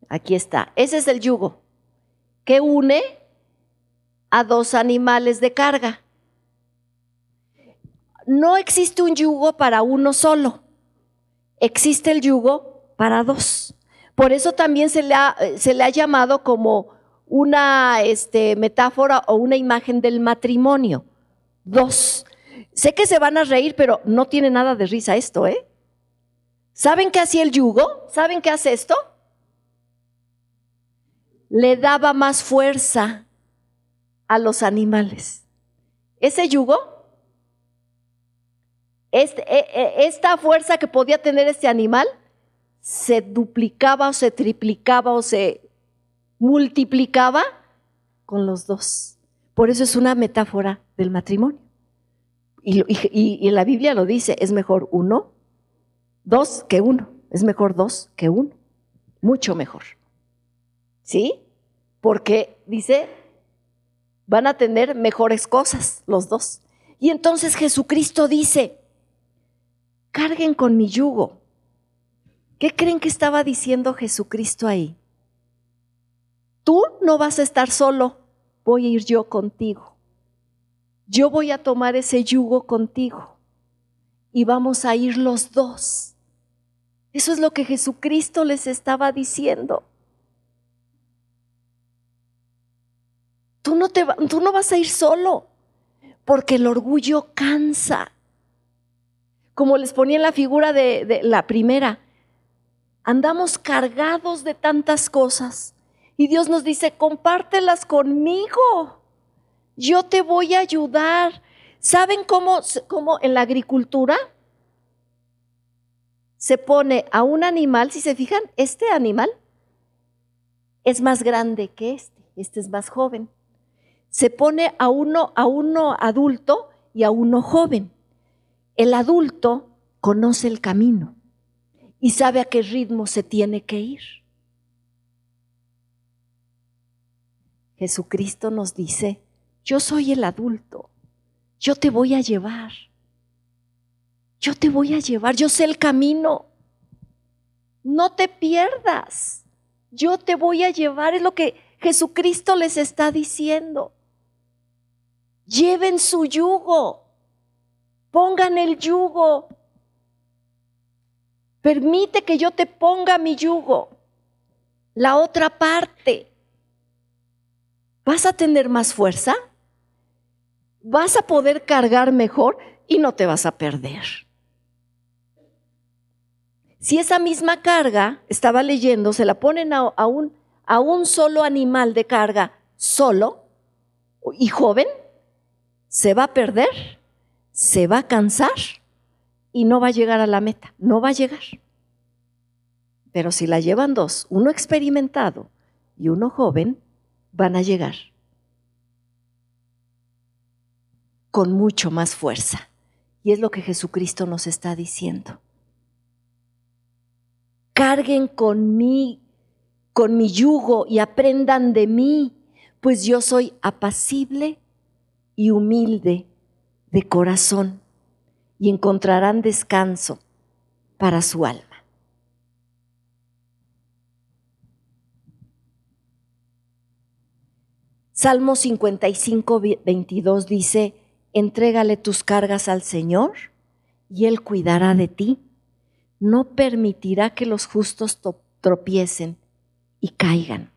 [SPEAKER 1] aquí está. Ese es el yugo que une a dos animales de carga no existe un yugo para uno solo, existe el yugo para dos, Por eso también se le ha, se le ha llamado como una este, metáfora o una imagen del matrimonio. Dos. Sé que se van a reír, pero no tiene nada de risa esto, ¿eh? ¿Saben qué hacía el yugo? ¿Saben qué hace esto? Le daba más fuerza a los animales. Ese yugo, este, e, e, esta fuerza que podía tener este animal, se duplicaba o se triplicaba o se multiplicaba con los dos. Por eso es una metáfora del matrimonio. Y, y, la Biblia lo dice, es mejor uno, dos que uno. Es mejor dos que uno. Mucho mejor. ¿Sí? Porque dice, van a tener mejores cosas los dos. Y entonces Jesucristo dice, carguen con mi yugo. ¿Qué creen que estaba diciendo Jesucristo ahí? Tú no vas a estar solo, voy a ir yo contigo. Yo voy a tomar ese yugo contigo y vamos a ir los dos. Eso es lo que Jesucristo les estaba diciendo. Tú no, te, tú no vas a ir solo, porque el orgullo cansa. Como les ponía en la figura de, de la primera, andamos cargados de tantas cosas y Dios nos dice, compártelas conmigo. Yo te voy a ayudar. ¿Saben cómo, cómo en la agricultura se pone a un animal? Si se fijan, este animal es más grande que este. Este es más joven. Se pone a uno, a uno adulto y a uno joven. El adulto conoce el camino y sabe a qué ritmo se tiene que ir. Jesucristo nos dice, yo soy el adulto, yo te voy a llevar, yo te voy a llevar, yo sé el camino, no te pierdas, yo te voy a llevar, es lo que Jesucristo les está diciendo. Lleven su yugo, pongan el yugo, permite que yo te ponga mi yugo, la otra parte. Vas a tener más fuerza, vas a poder cargar mejor y no te vas a perder. Si esa misma carga, estaba leyendo, se la ponen a, un, a un solo animal de carga solo y joven, se va a perder, se va a cansar y no va a llegar a la meta, no va a llegar. Pero si la llevan dos, uno experimentado y uno joven, van a llegar con mucho más fuerza. Y es lo que Jesucristo nos está diciendo. Carguen con mí, con mi yugo y aprendan de mí, pues yo soy apacible y humilde de corazón y encontrarán descanso para su alma. Salmo 55, 22 dice, entrégale tus cargas al Señor y Él cuidará de ti. No permitirá que los justos tropiecen y caigan.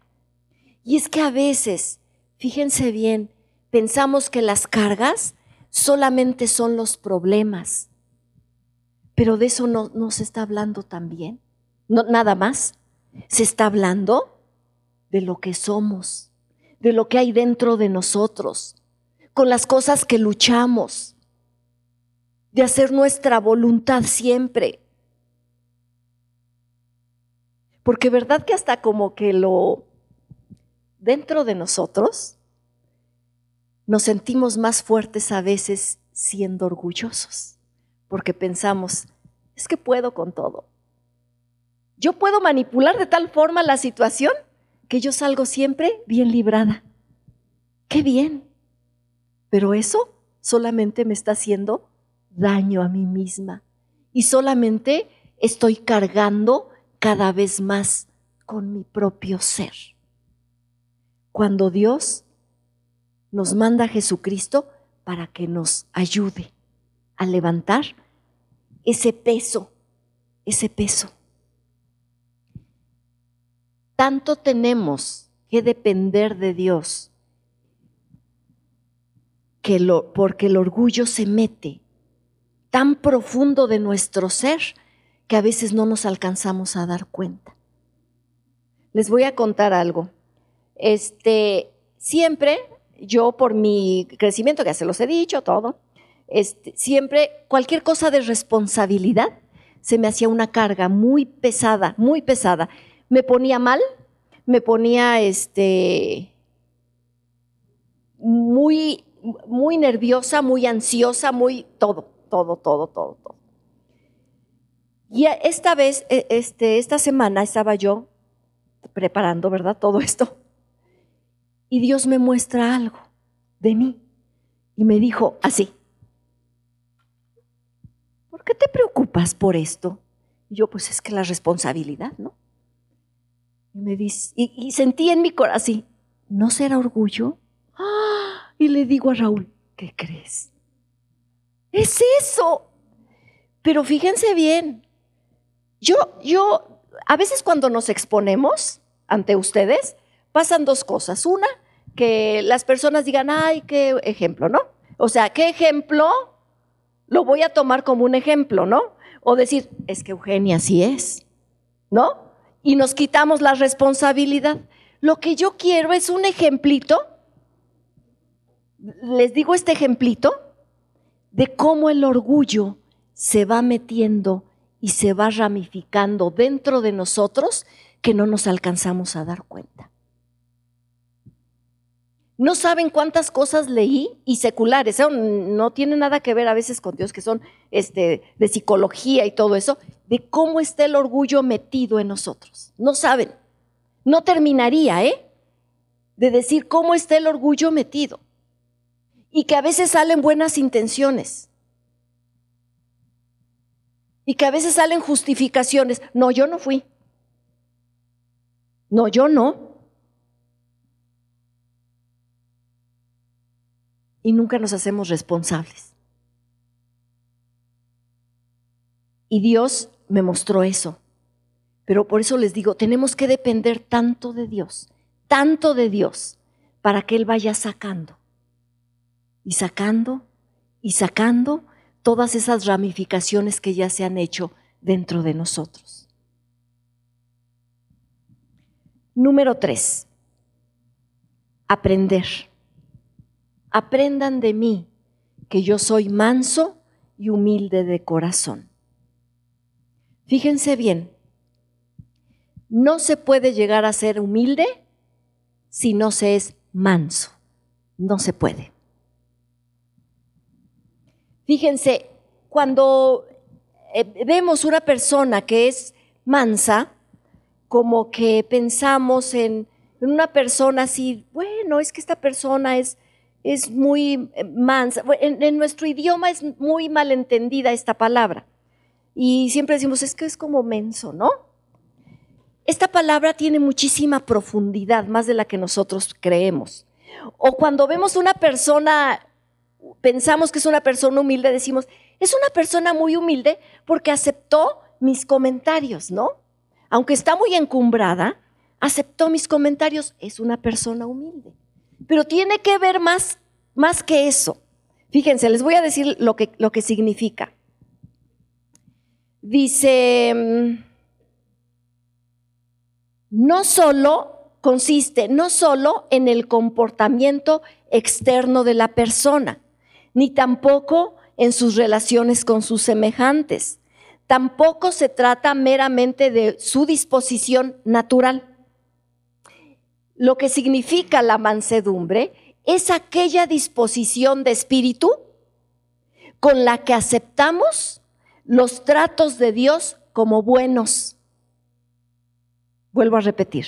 [SPEAKER 1] Y es que a veces, fíjense bien, pensamos que las cargas solamente son los problemas, pero de eso no, se está hablando también, no, nada más. Se está hablando de lo que somos de lo que hay dentro de nosotros, con las cosas que luchamos, de hacer nuestra voluntad siempre. Porque verdad que hasta como que lo dentro de nosotros nos sentimos más fuertes a veces siendo orgullosos, porque pensamos, es que puedo con todo. Yo puedo manipular de tal forma la situación que yo salgo siempre bien librada. Qué bien. Pero eso solamente me está haciendo daño a mí misma y solamente estoy cargando cada vez más con mi propio ser. Cuando Dios nos manda Jesucristo para que nos ayude a levantar ese peso, ese peso. tanto tenemos que depender de Dios, que lo, porque el orgullo se mete tan profundo de nuestro ser que a veces no nos alcanzamos a dar cuenta. Les voy a contar algo. Este, siempre yo por mi crecimiento, que ya se los he dicho, todo, este, siempre cualquier cosa de responsabilidad se me hacía una carga muy pesada, muy pesada. Me ponía mal, me ponía este, muy, muy nerviosa, muy ansiosa, muy todo, todo, todo, todo, todo. Y esta vez, e, este, esta semana estaba yo preparando, ¿verdad? Todo esto. Y Dios me muestra algo de mí. Y me dijo así, ¿por qué te preocupas por esto? Y yo, pues es que la responsabilidad, ¿no? Y, me dice, y, sentí en mi corazón ¿no será orgullo? ¡Ah! Y le digo a Raúl, ¿qué crees? Es eso. Pero fíjense bien, yo, yo, a veces cuando nos exponemos ante ustedes, pasan dos cosas. Una, que las personas digan, ay, qué ejemplo, ¿no? O sea, ¿qué ejemplo? Lo voy a tomar como un ejemplo, ¿no? O decir, es que Eugenia sí es, ¿no? Y nos quitamos la responsabilidad. Lo que yo quiero es un ejemplito, les digo este ejemplito, de cómo el orgullo se va metiendo y se va ramificando dentro de nosotros que no nos alcanzamos a dar cuenta. No saben cuántas cosas leí y seculares, ¿eh? no tiene nada que ver a veces con Dios, que son este, de psicología y todo eso, de cómo está el orgullo metido en nosotros. No saben. No terminaría, ¿eh? De decir cómo está el orgullo metido. Y que a veces salen buenas intenciones. Y que a veces salen justificaciones. No, yo no fui. No, yo no. Y nunca nos hacemos responsables. Y Dios me mostró eso. Pero por eso les digo, tenemos que depender tanto de Dios, tanto de Dios, para que Él vaya sacando y sacando y sacando todas esas ramificaciones que ya se han hecho dentro de nosotros. Número tres, aprender aprendan de mí, que yo soy manso y humilde de corazón. Fíjense bien, no se puede llegar a ser humilde si no se es manso. No se puede. Fíjense, cuando eh, vemos una persona que es mansa, como que pensamos en, en una persona así, bueno, es que esta persona es es muy eh, mansa. En, nuestro idioma es muy malentendida esta palabra. Y siempre decimos, es que es como menso, ¿no? Esta palabra tiene muchísima profundidad, más de la que nosotros creemos. O cuando vemos una persona, pensamos que es una persona humilde, decimos, es una persona muy humilde porque aceptó mis comentarios, ¿no? Aunque está muy encumbrada, aceptó mis comentarios, es una persona humilde. Pero tiene que ver más, más que eso. Fíjense, les voy a decir lo que, lo que significa. Dice, mm, no solo consiste, no solo en el comportamiento externo de la persona, ni tampoco en sus relaciones con sus semejantes. Tampoco se trata meramente de su disposición natural. Lo que significa la mansedumbre es aquella disposición de espíritu con la que aceptamos los tratos de Dios como buenos. Vuelvo a repetir.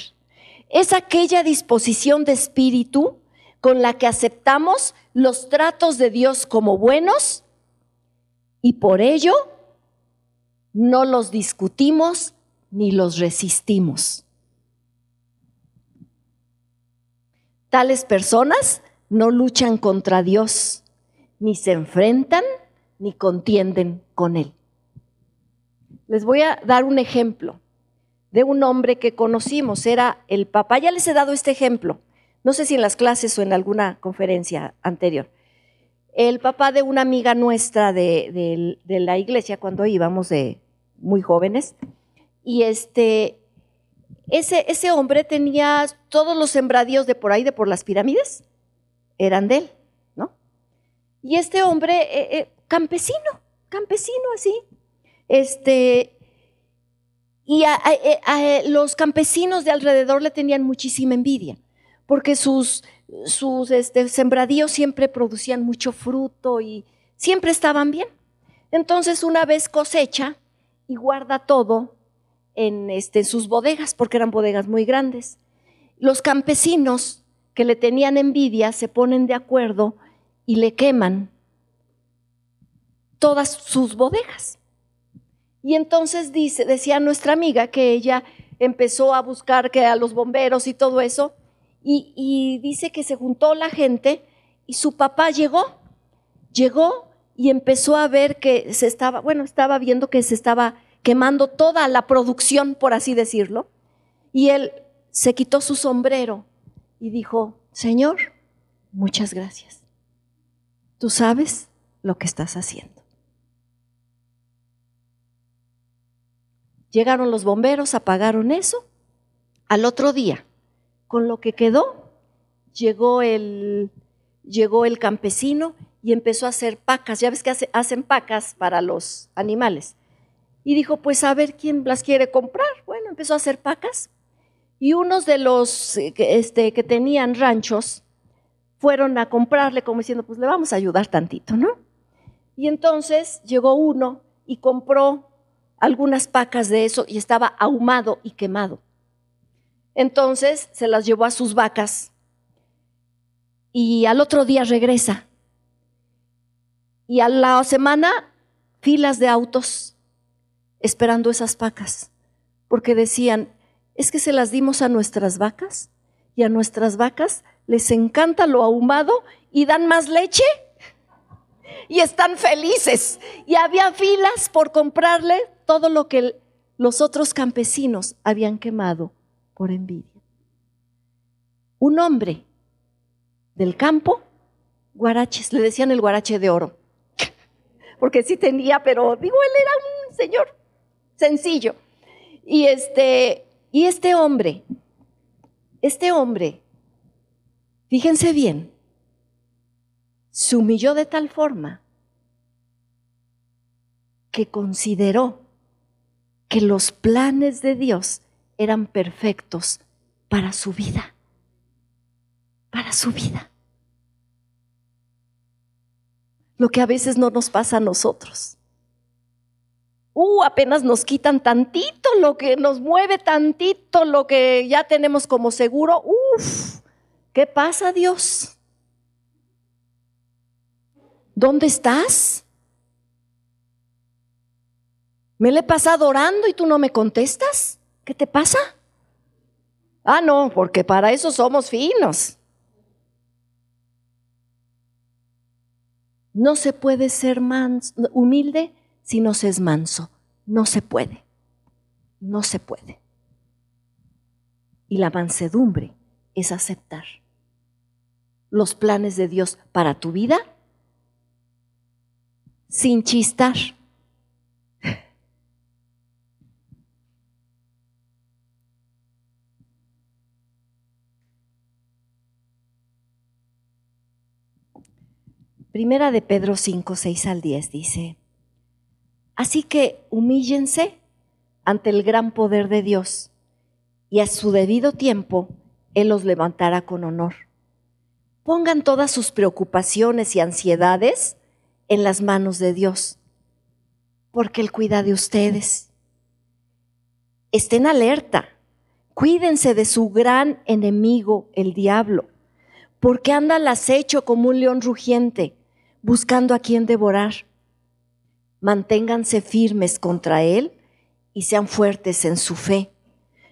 [SPEAKER 1] Es aquella disposición de espíritu con la que aceptamos los tratos de Dios como buenos y por ello no los discutimos ni los resistimos. Tales personas no luchan contra Dios, ni se enfrentan, ni contienden con Él. Les voy a dar un ejemplo. de un hombre que conocimos. Era el papá, ya les he dado este ejemplo, no sé si en las clases o en alguna conferencia anterior. El papá de una amiga nuestra de, la iglesia cuando íbamos de muy jóvenes. Y este, ese, ese hombre tenía todos los sembradíos de por ahí, de por las pirámides, eran de él, ¿no? Y este hombre, eh, eh, campesino, campesino así, este, y a, los campesinos de alrededor le tenían muchísima envidia, porque sus, sus este, sembradíos siempre producían mucho fruto y siempre estaban bien. Entonces una vez cosecha y guarda todo en, este, sus bodegas, porque eran bodegas muy grandes. Los campesinos que le tenían envidia se ponen de acuerdo y le queman todas sus bodegas. Y entonces dice, decía nuestra amiga que ella empezó a buscar que a los bomberos y todo eso, y dice que se juntó la gente y su papá llegó, llegó y empezó a ver que se estaba, bueno, estaba viendo que se estaba quemando toda la producción, por así decirlo, y él se quitó su sombrero y dijo, Señor, muchas gracias. Tú sabes lo que estás haciendo. Llegaron los bomberos, apagaron eso. Al otro día, con lo que quedó, llegó el, llegó el campesino y empezó a hacer pacas. Ya ves que hacen pacas para los animales. Y dijo, pues a ver quién las quiere comprar. Bueno, empezó a hacer pacas. Y unos de los eh, este, que tenían ranchos fueron a comprarle como diciendo, pues le vamos a ayudar tantito, ¿no? Y entonces llegó uno y compró algunas pacas de eso y estaba ahumado y quemado. Entonces se las llevó a sus vacas y al otro día regresa. Y a la semana filas de autos esperando esas pacas, porque decían, es que se las dimos a nuestras vacas y a nuestras vacas les encanta lo ahumado y dan más leche y están felices. Y había filas por comprarle todo lo que los otros campesinos habían quemado por envidia. Un hombre del campo, guaraches, le decían el guarache de oro, porque sí tenía, pero digo, él era un señor sencillo. Y este, y este hombre, este hombre, fíjense bien, se humilló de tal forma que consideró que los planes de Dios eran perfectos para su vida, para su vida. Lo que a veces no nos pasa a nosotros. Uh, apenas nos quitan tantito lo que nos mueve tantito, lo que ya tenemos como seguro. Uf, ¿qué pasa Dios? ¿Dónde estás? Me le he pasado orando y tú no me contestas. ¿Qué te pasa? Ah, no, porque para eso somos finos. No se puede ser humilde si no se es manso. No se puede. No se puede. Y la mansedumbre es aceptar los planes de Dios para tu vida sin chistar. Primera de Pedro 5, 6 al 10 dice, Así que humíllense ante el gran poder de Dios y a su debido tiempo Él los levantará con honor. Pongan todas sus preocupaciones y ansiedades en las manos de Dios, porque Él cuida de ustedes. Estén alerta, cuídense de su gran enemigo, el diablo, porque anda al acecho como un león rugiente buscando a quien devorar. Manténganse firmes contra Él y sean fuertes en su fe.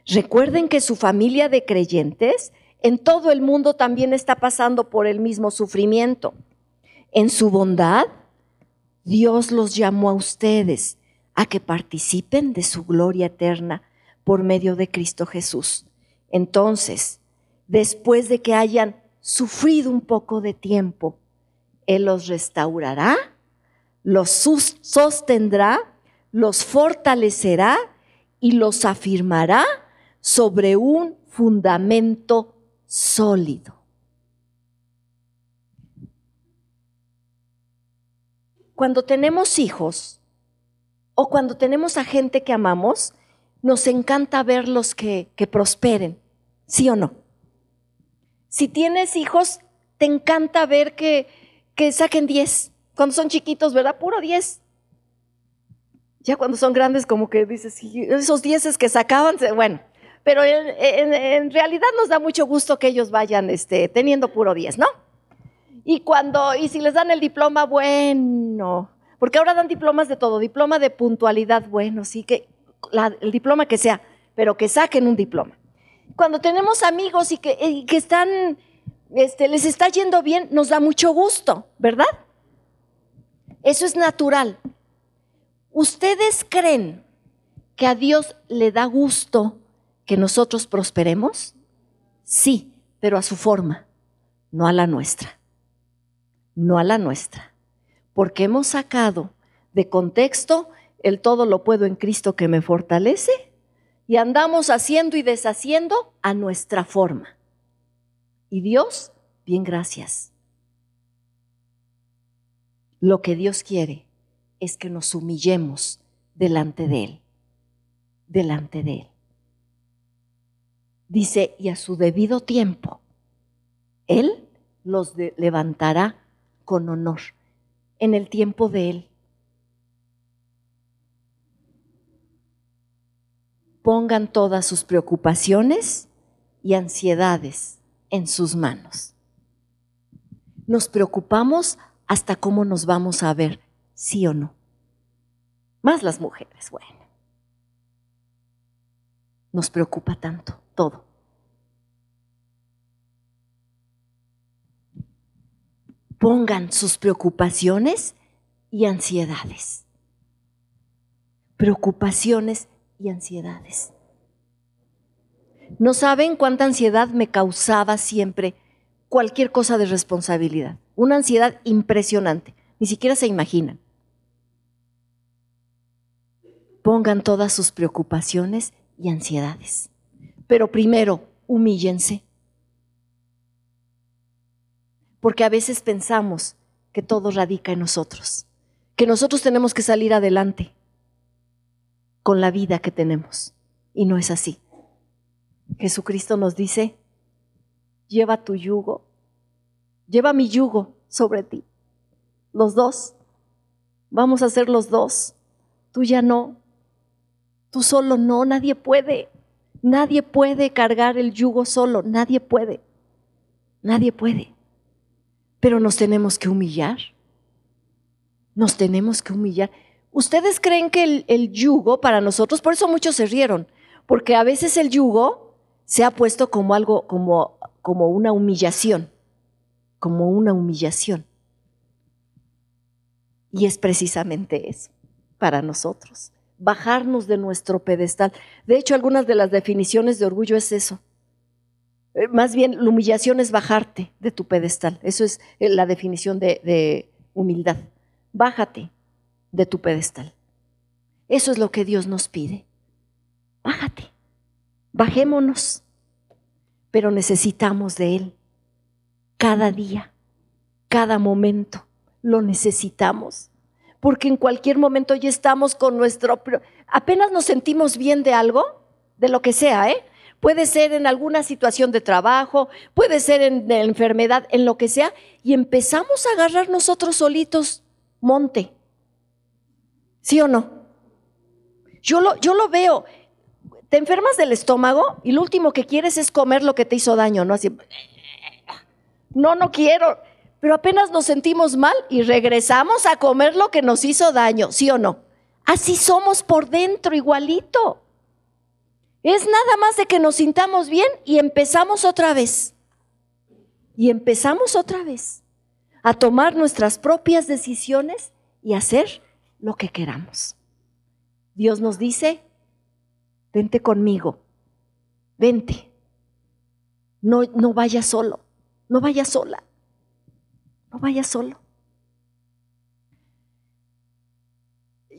[SPEAKER 1] Recuerden que su familia de creyentes en todo el mundo también está pasando por el mismo sufrimiento. En su bondad, Dios los llamó a ustedes a que participen de su gloria eterna por medio de Cristo Jesús. Entonces, después de que hayan sufrido un poco de tiempo, Él los restaurará, los sostendrá, los fortalecerá y los afirmará sobre un fundamento sólido. Cuando tenemos hijos o cuando tenemos a gente que amamos, nos encanta verlos que, que prosperen, ¿sí o no? Si tienes hijos, te encanta ver que, que saquen 10. Cuando son chiquitos, ¿verdad? Puro 10. Ya cuando son grandes, como que dices, esos 10 que sacaban, bueno, pero en, realidad nos da mucho gusto que ellos vayan este, teniendo puro 10, ¿no? Y cuando, y si les dan el diploma, bueno, porque ahora dan diplomas de todo, diploma de puntualidad, bueno, sí que el diploma que sea, pero que saquen un diploma. Cuando tenemos amigos y que, que están, este, les está yendo bien, nos da mucho gusto, ¿verdad? Eso es natural. ¿Ustedes creen que a Dios le da gusto que nosotros prosperemos? Sí, pero a su forma, no a la nuestra. No a la nuestra. Porque hemos sacado de contexto el todo lo puedo en Cristo que me fortalece y andamos haciendo y deshaciendo a nuestra forma. Y Dios, bien gracias. Lo que Dios quiere es que nos humillemos delante de Él, delante de Él. Dice, y a su debido tiempo, Él los levantará con honor en el tiempo de Él. pongan todas sus preocupaciones y ansiedades en sus manos. Nos preocupamos hasta cómo nos vamos a ver, sí o no. Más las mujeres, bueno. Nos preocupa tanto todo. Pongan sus preocupaciones y ansiedades. Preocupaciones y ansiedades. No saben cuánta ansiedad me causaba siempre cualquier cosa de responsabilidad. Una ansiedad impresionante. Ni siquiera se imaginan. Pongan todas sus preocupaciones y ansiedades. Pero primero, humíllense. Porque a veces pensamos que todo radica en nosotros, que nosotros tenemos que salir adelante con la vida que tenemos. Y no es así. Jesucristo nos dice, lleva tu yugo, lleva mi yugo sobre ti. Los dos. Vamos a ser los dos. Tú ya no. Tú solo no. Nadie puede. Nadie puede cargar el yugo solo. Nadie puede. Nadie puede. Pero nos tenemos que humillar. Nos tenemos que humillar. ¿Ustedes creen que el, yugo para nosotros, por eso muchos se rieron, porque a veces el yugo se ha puesto como algo, como, como una humillación, como una humillación. Y es precisamente eso para nosotros, bajarnos de nuestro pedestal. De hecho, algunas de las definiciones de orgullo es eso. Eh, más bien, la humillación es bajarte de tu pedestal. Eso es eh, la definición de, de humildad. Bájate, de tu pedestal. Eso es lo que Dios nos pide. Bájate, bajémonos, pero necesitamos de Él. Cada día, cada momento, lo necesitamos. Porque en cualquier momento ya estamos con nuestro... Apenas nos sentimos bien de algo, de lo que sea, ¿eh? Puede ser en alguna situación de trabajo, puede ser en enfermedad, en lo que sea, y empezamos a agarrar nosotros solitos monte ¿Sí o no? Yo lo, yo lo veo. Te enfermas del estómago y lo último que quieres es comer lo que te hizo daño, ¿no? Así, no, no quiero. Pero apenas nos sentimos mal y regresamos a comer lo que nos hizo daño, ¿sí o no? Así somos por dentro, igualito. Es nada más de que nos sintamos bien y empezamos otra vez. Y empezamos otra vez a tomar nuestras propias decisiones y hacer lo que queramos. Dios nos dice, vente conmigo, vente. No, no vayas solo, no vayas sola, no vayas solo.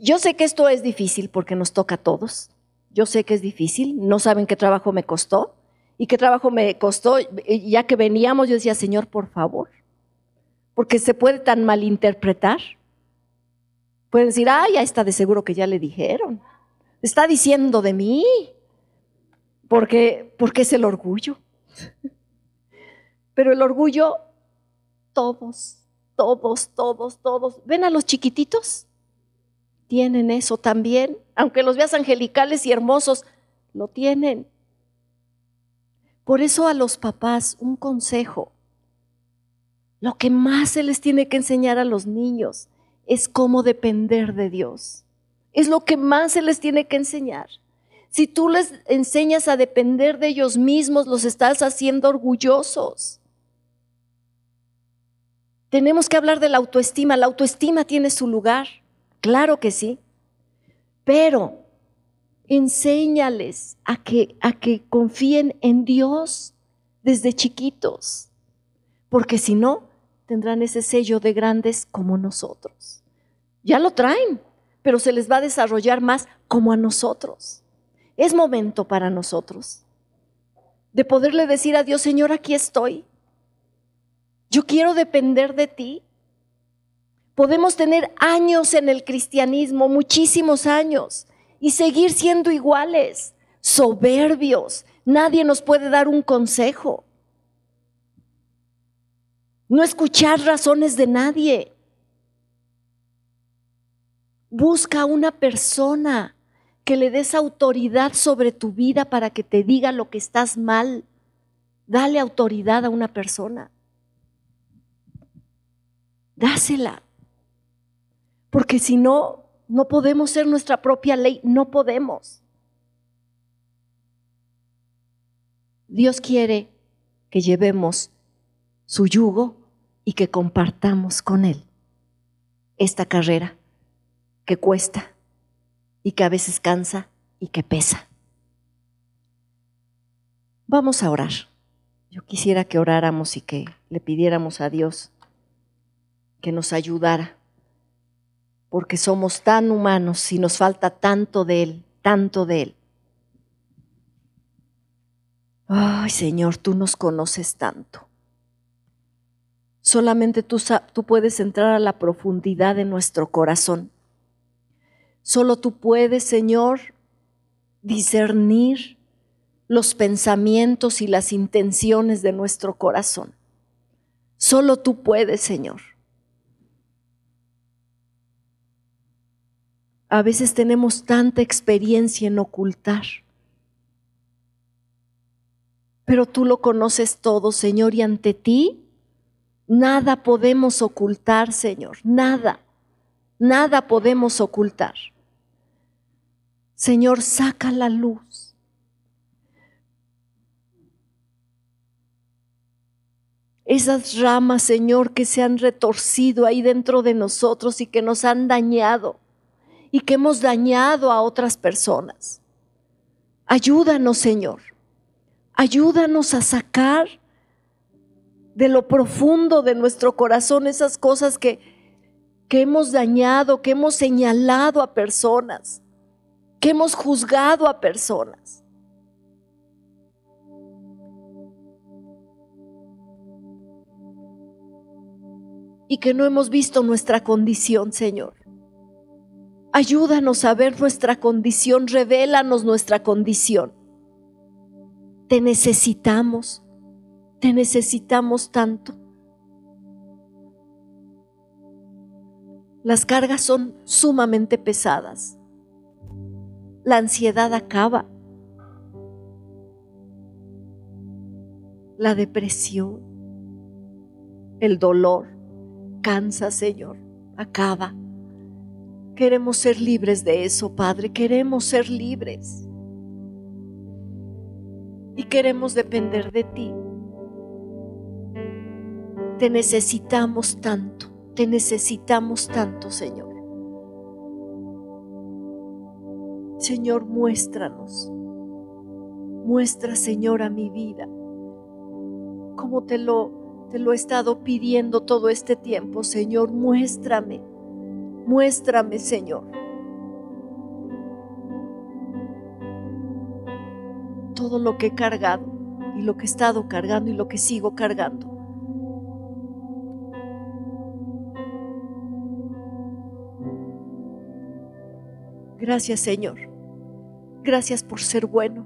[SPEAKER 1] Yo sé que esto es difícil porque nos toca a todos. Yo sé que es difícil, no saben qué trabajo me costó y qué trabajo me costó. Ya que veníamos, yo decía, Señor, por favor, porque se puede tan malinterpretar. Pueden decir, ay, ya está de seguro que ya le dijeron. Está diciendo de mí, porque, porque es el orgullo. Pero el orgullo, todos, todos, todos, todos. ¿Ven a los chiquititos? tienen eso también, aunque los veas angelicales y hermosos, lo tienen. Por eso a los papás un consejo. Lo que más se les tiene que enseñar a los niños es cómo depender de Dios. Es lo que más se les tiene que enseñar. Si tú les enseñas a depender de ellos mismos, los estás haciendo orgullosos. Tenemos que hablar de la autoestima. La autoestima tiene su lugar. Claro que sí. Pero enséñales a que, a que confíen en Dios desde chiquitos, porque si no, tendrán ese sello de grandes como nosotros. Ya lo traen, pero se les va a desarrollar más como a nosotros. Es momento para nosotros de poderle decir a Dios, Señor, aquí estoy. Yo quiero depender de ti. Podemos tener años en el cristianismo, muchísimos años, y seguir siendo iguales, soberbios. Nadie nos puede dar un consejo. No escuchar razones de nadie. Busca una persona que le des autoridad sobre tu vida para que te diga lo que estás mal. Dale autoridad a una persona. Dásela. Porque si no, no podemos ser nuestra propia ley, no podemos. Dios quiere que llevemos su yugo y que compartamos con Él esta carrera que cuesta y que a veces cansa y que pesa. Vamos a orar. Yo quisiera que oráramos y que le pidiéramos a Dios que nos ayudara porque somos tan humanos y nos falta tanto de Él, tanto de Él. Ay, Señor, tú nos conoces tanto. Solamente tú, tú, puedes entrar a la profundidad de nuestro corazón. Solo tú puedes, Señor, discernir los pensamientos y las intenciones de nuestro corazón. Solo tú puedes, Señor. A veces tenemos tanta experiencia en ocultar. Pero tú lo conoces todo, Señor, y ante ti nada podemos ocultar, Señor, nada, nada podemos ocultar. Señor, saca la luz. Esas ramas, Señor, que se han retorcido ahí dentro de nosotros y que nos han dañado y que hemos dañado a otras personas. Ayúdanos, Señor. Ayúdanos a sacar de lo profundo de nuestro corazón esas cosas que, que hemos dañado, que hemos señalado a personas, que hemos juzgado a personas. Y que no hemos visto nuestra condición, Señor. Ayúdanos a ver nuestra condición, revélanos nuestra condición. Te necesitamos, te necesitamos tanto. Las cargas son sumamente pesadas. La ansiedad acaba. La depresión, el dolor, cansa, Señor, acaba. Queremos ser libres de eso, Padre. Queremos ser libres. Y queremos depender de ti. Te necesitamos tanto, te necesitamos tanto, Señor. Señor, muéstranos, Muestra, Señor, a mi vida como te lo, te lo he estado pidiendo todo este tiempo, Señor. Muéstrame, muéstrame, Señor. Todo lo que he cargado y lo que he estado cargando y lo que sigo cargando. Gracias Señor. Gracias por ser bueno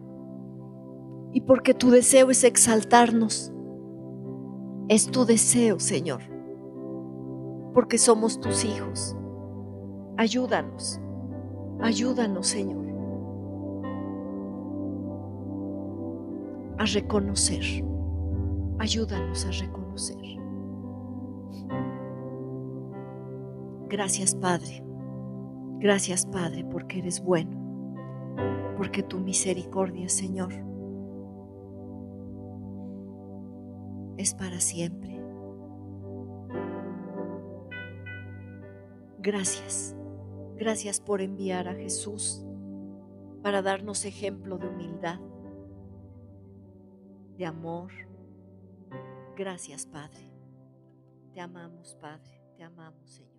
[SPEAKER 1] y porque tu deseo es exaltarnos. Es tu deseo, Señor, porque somos tus hijos. Ayúdanos, ayúdanos, Señor, a reconocer. Ayúdanos a reconocer. Gracias, Padre. Gracias, Padre, porque eres bueno, porque tu misericordia, Señor, es para siempre. Gracias, gracias por enviar a Jesús para darnos ejemplo de humildad, de amor. Gracias, Padre. Te amamos, Padre. Te amamos, Señor.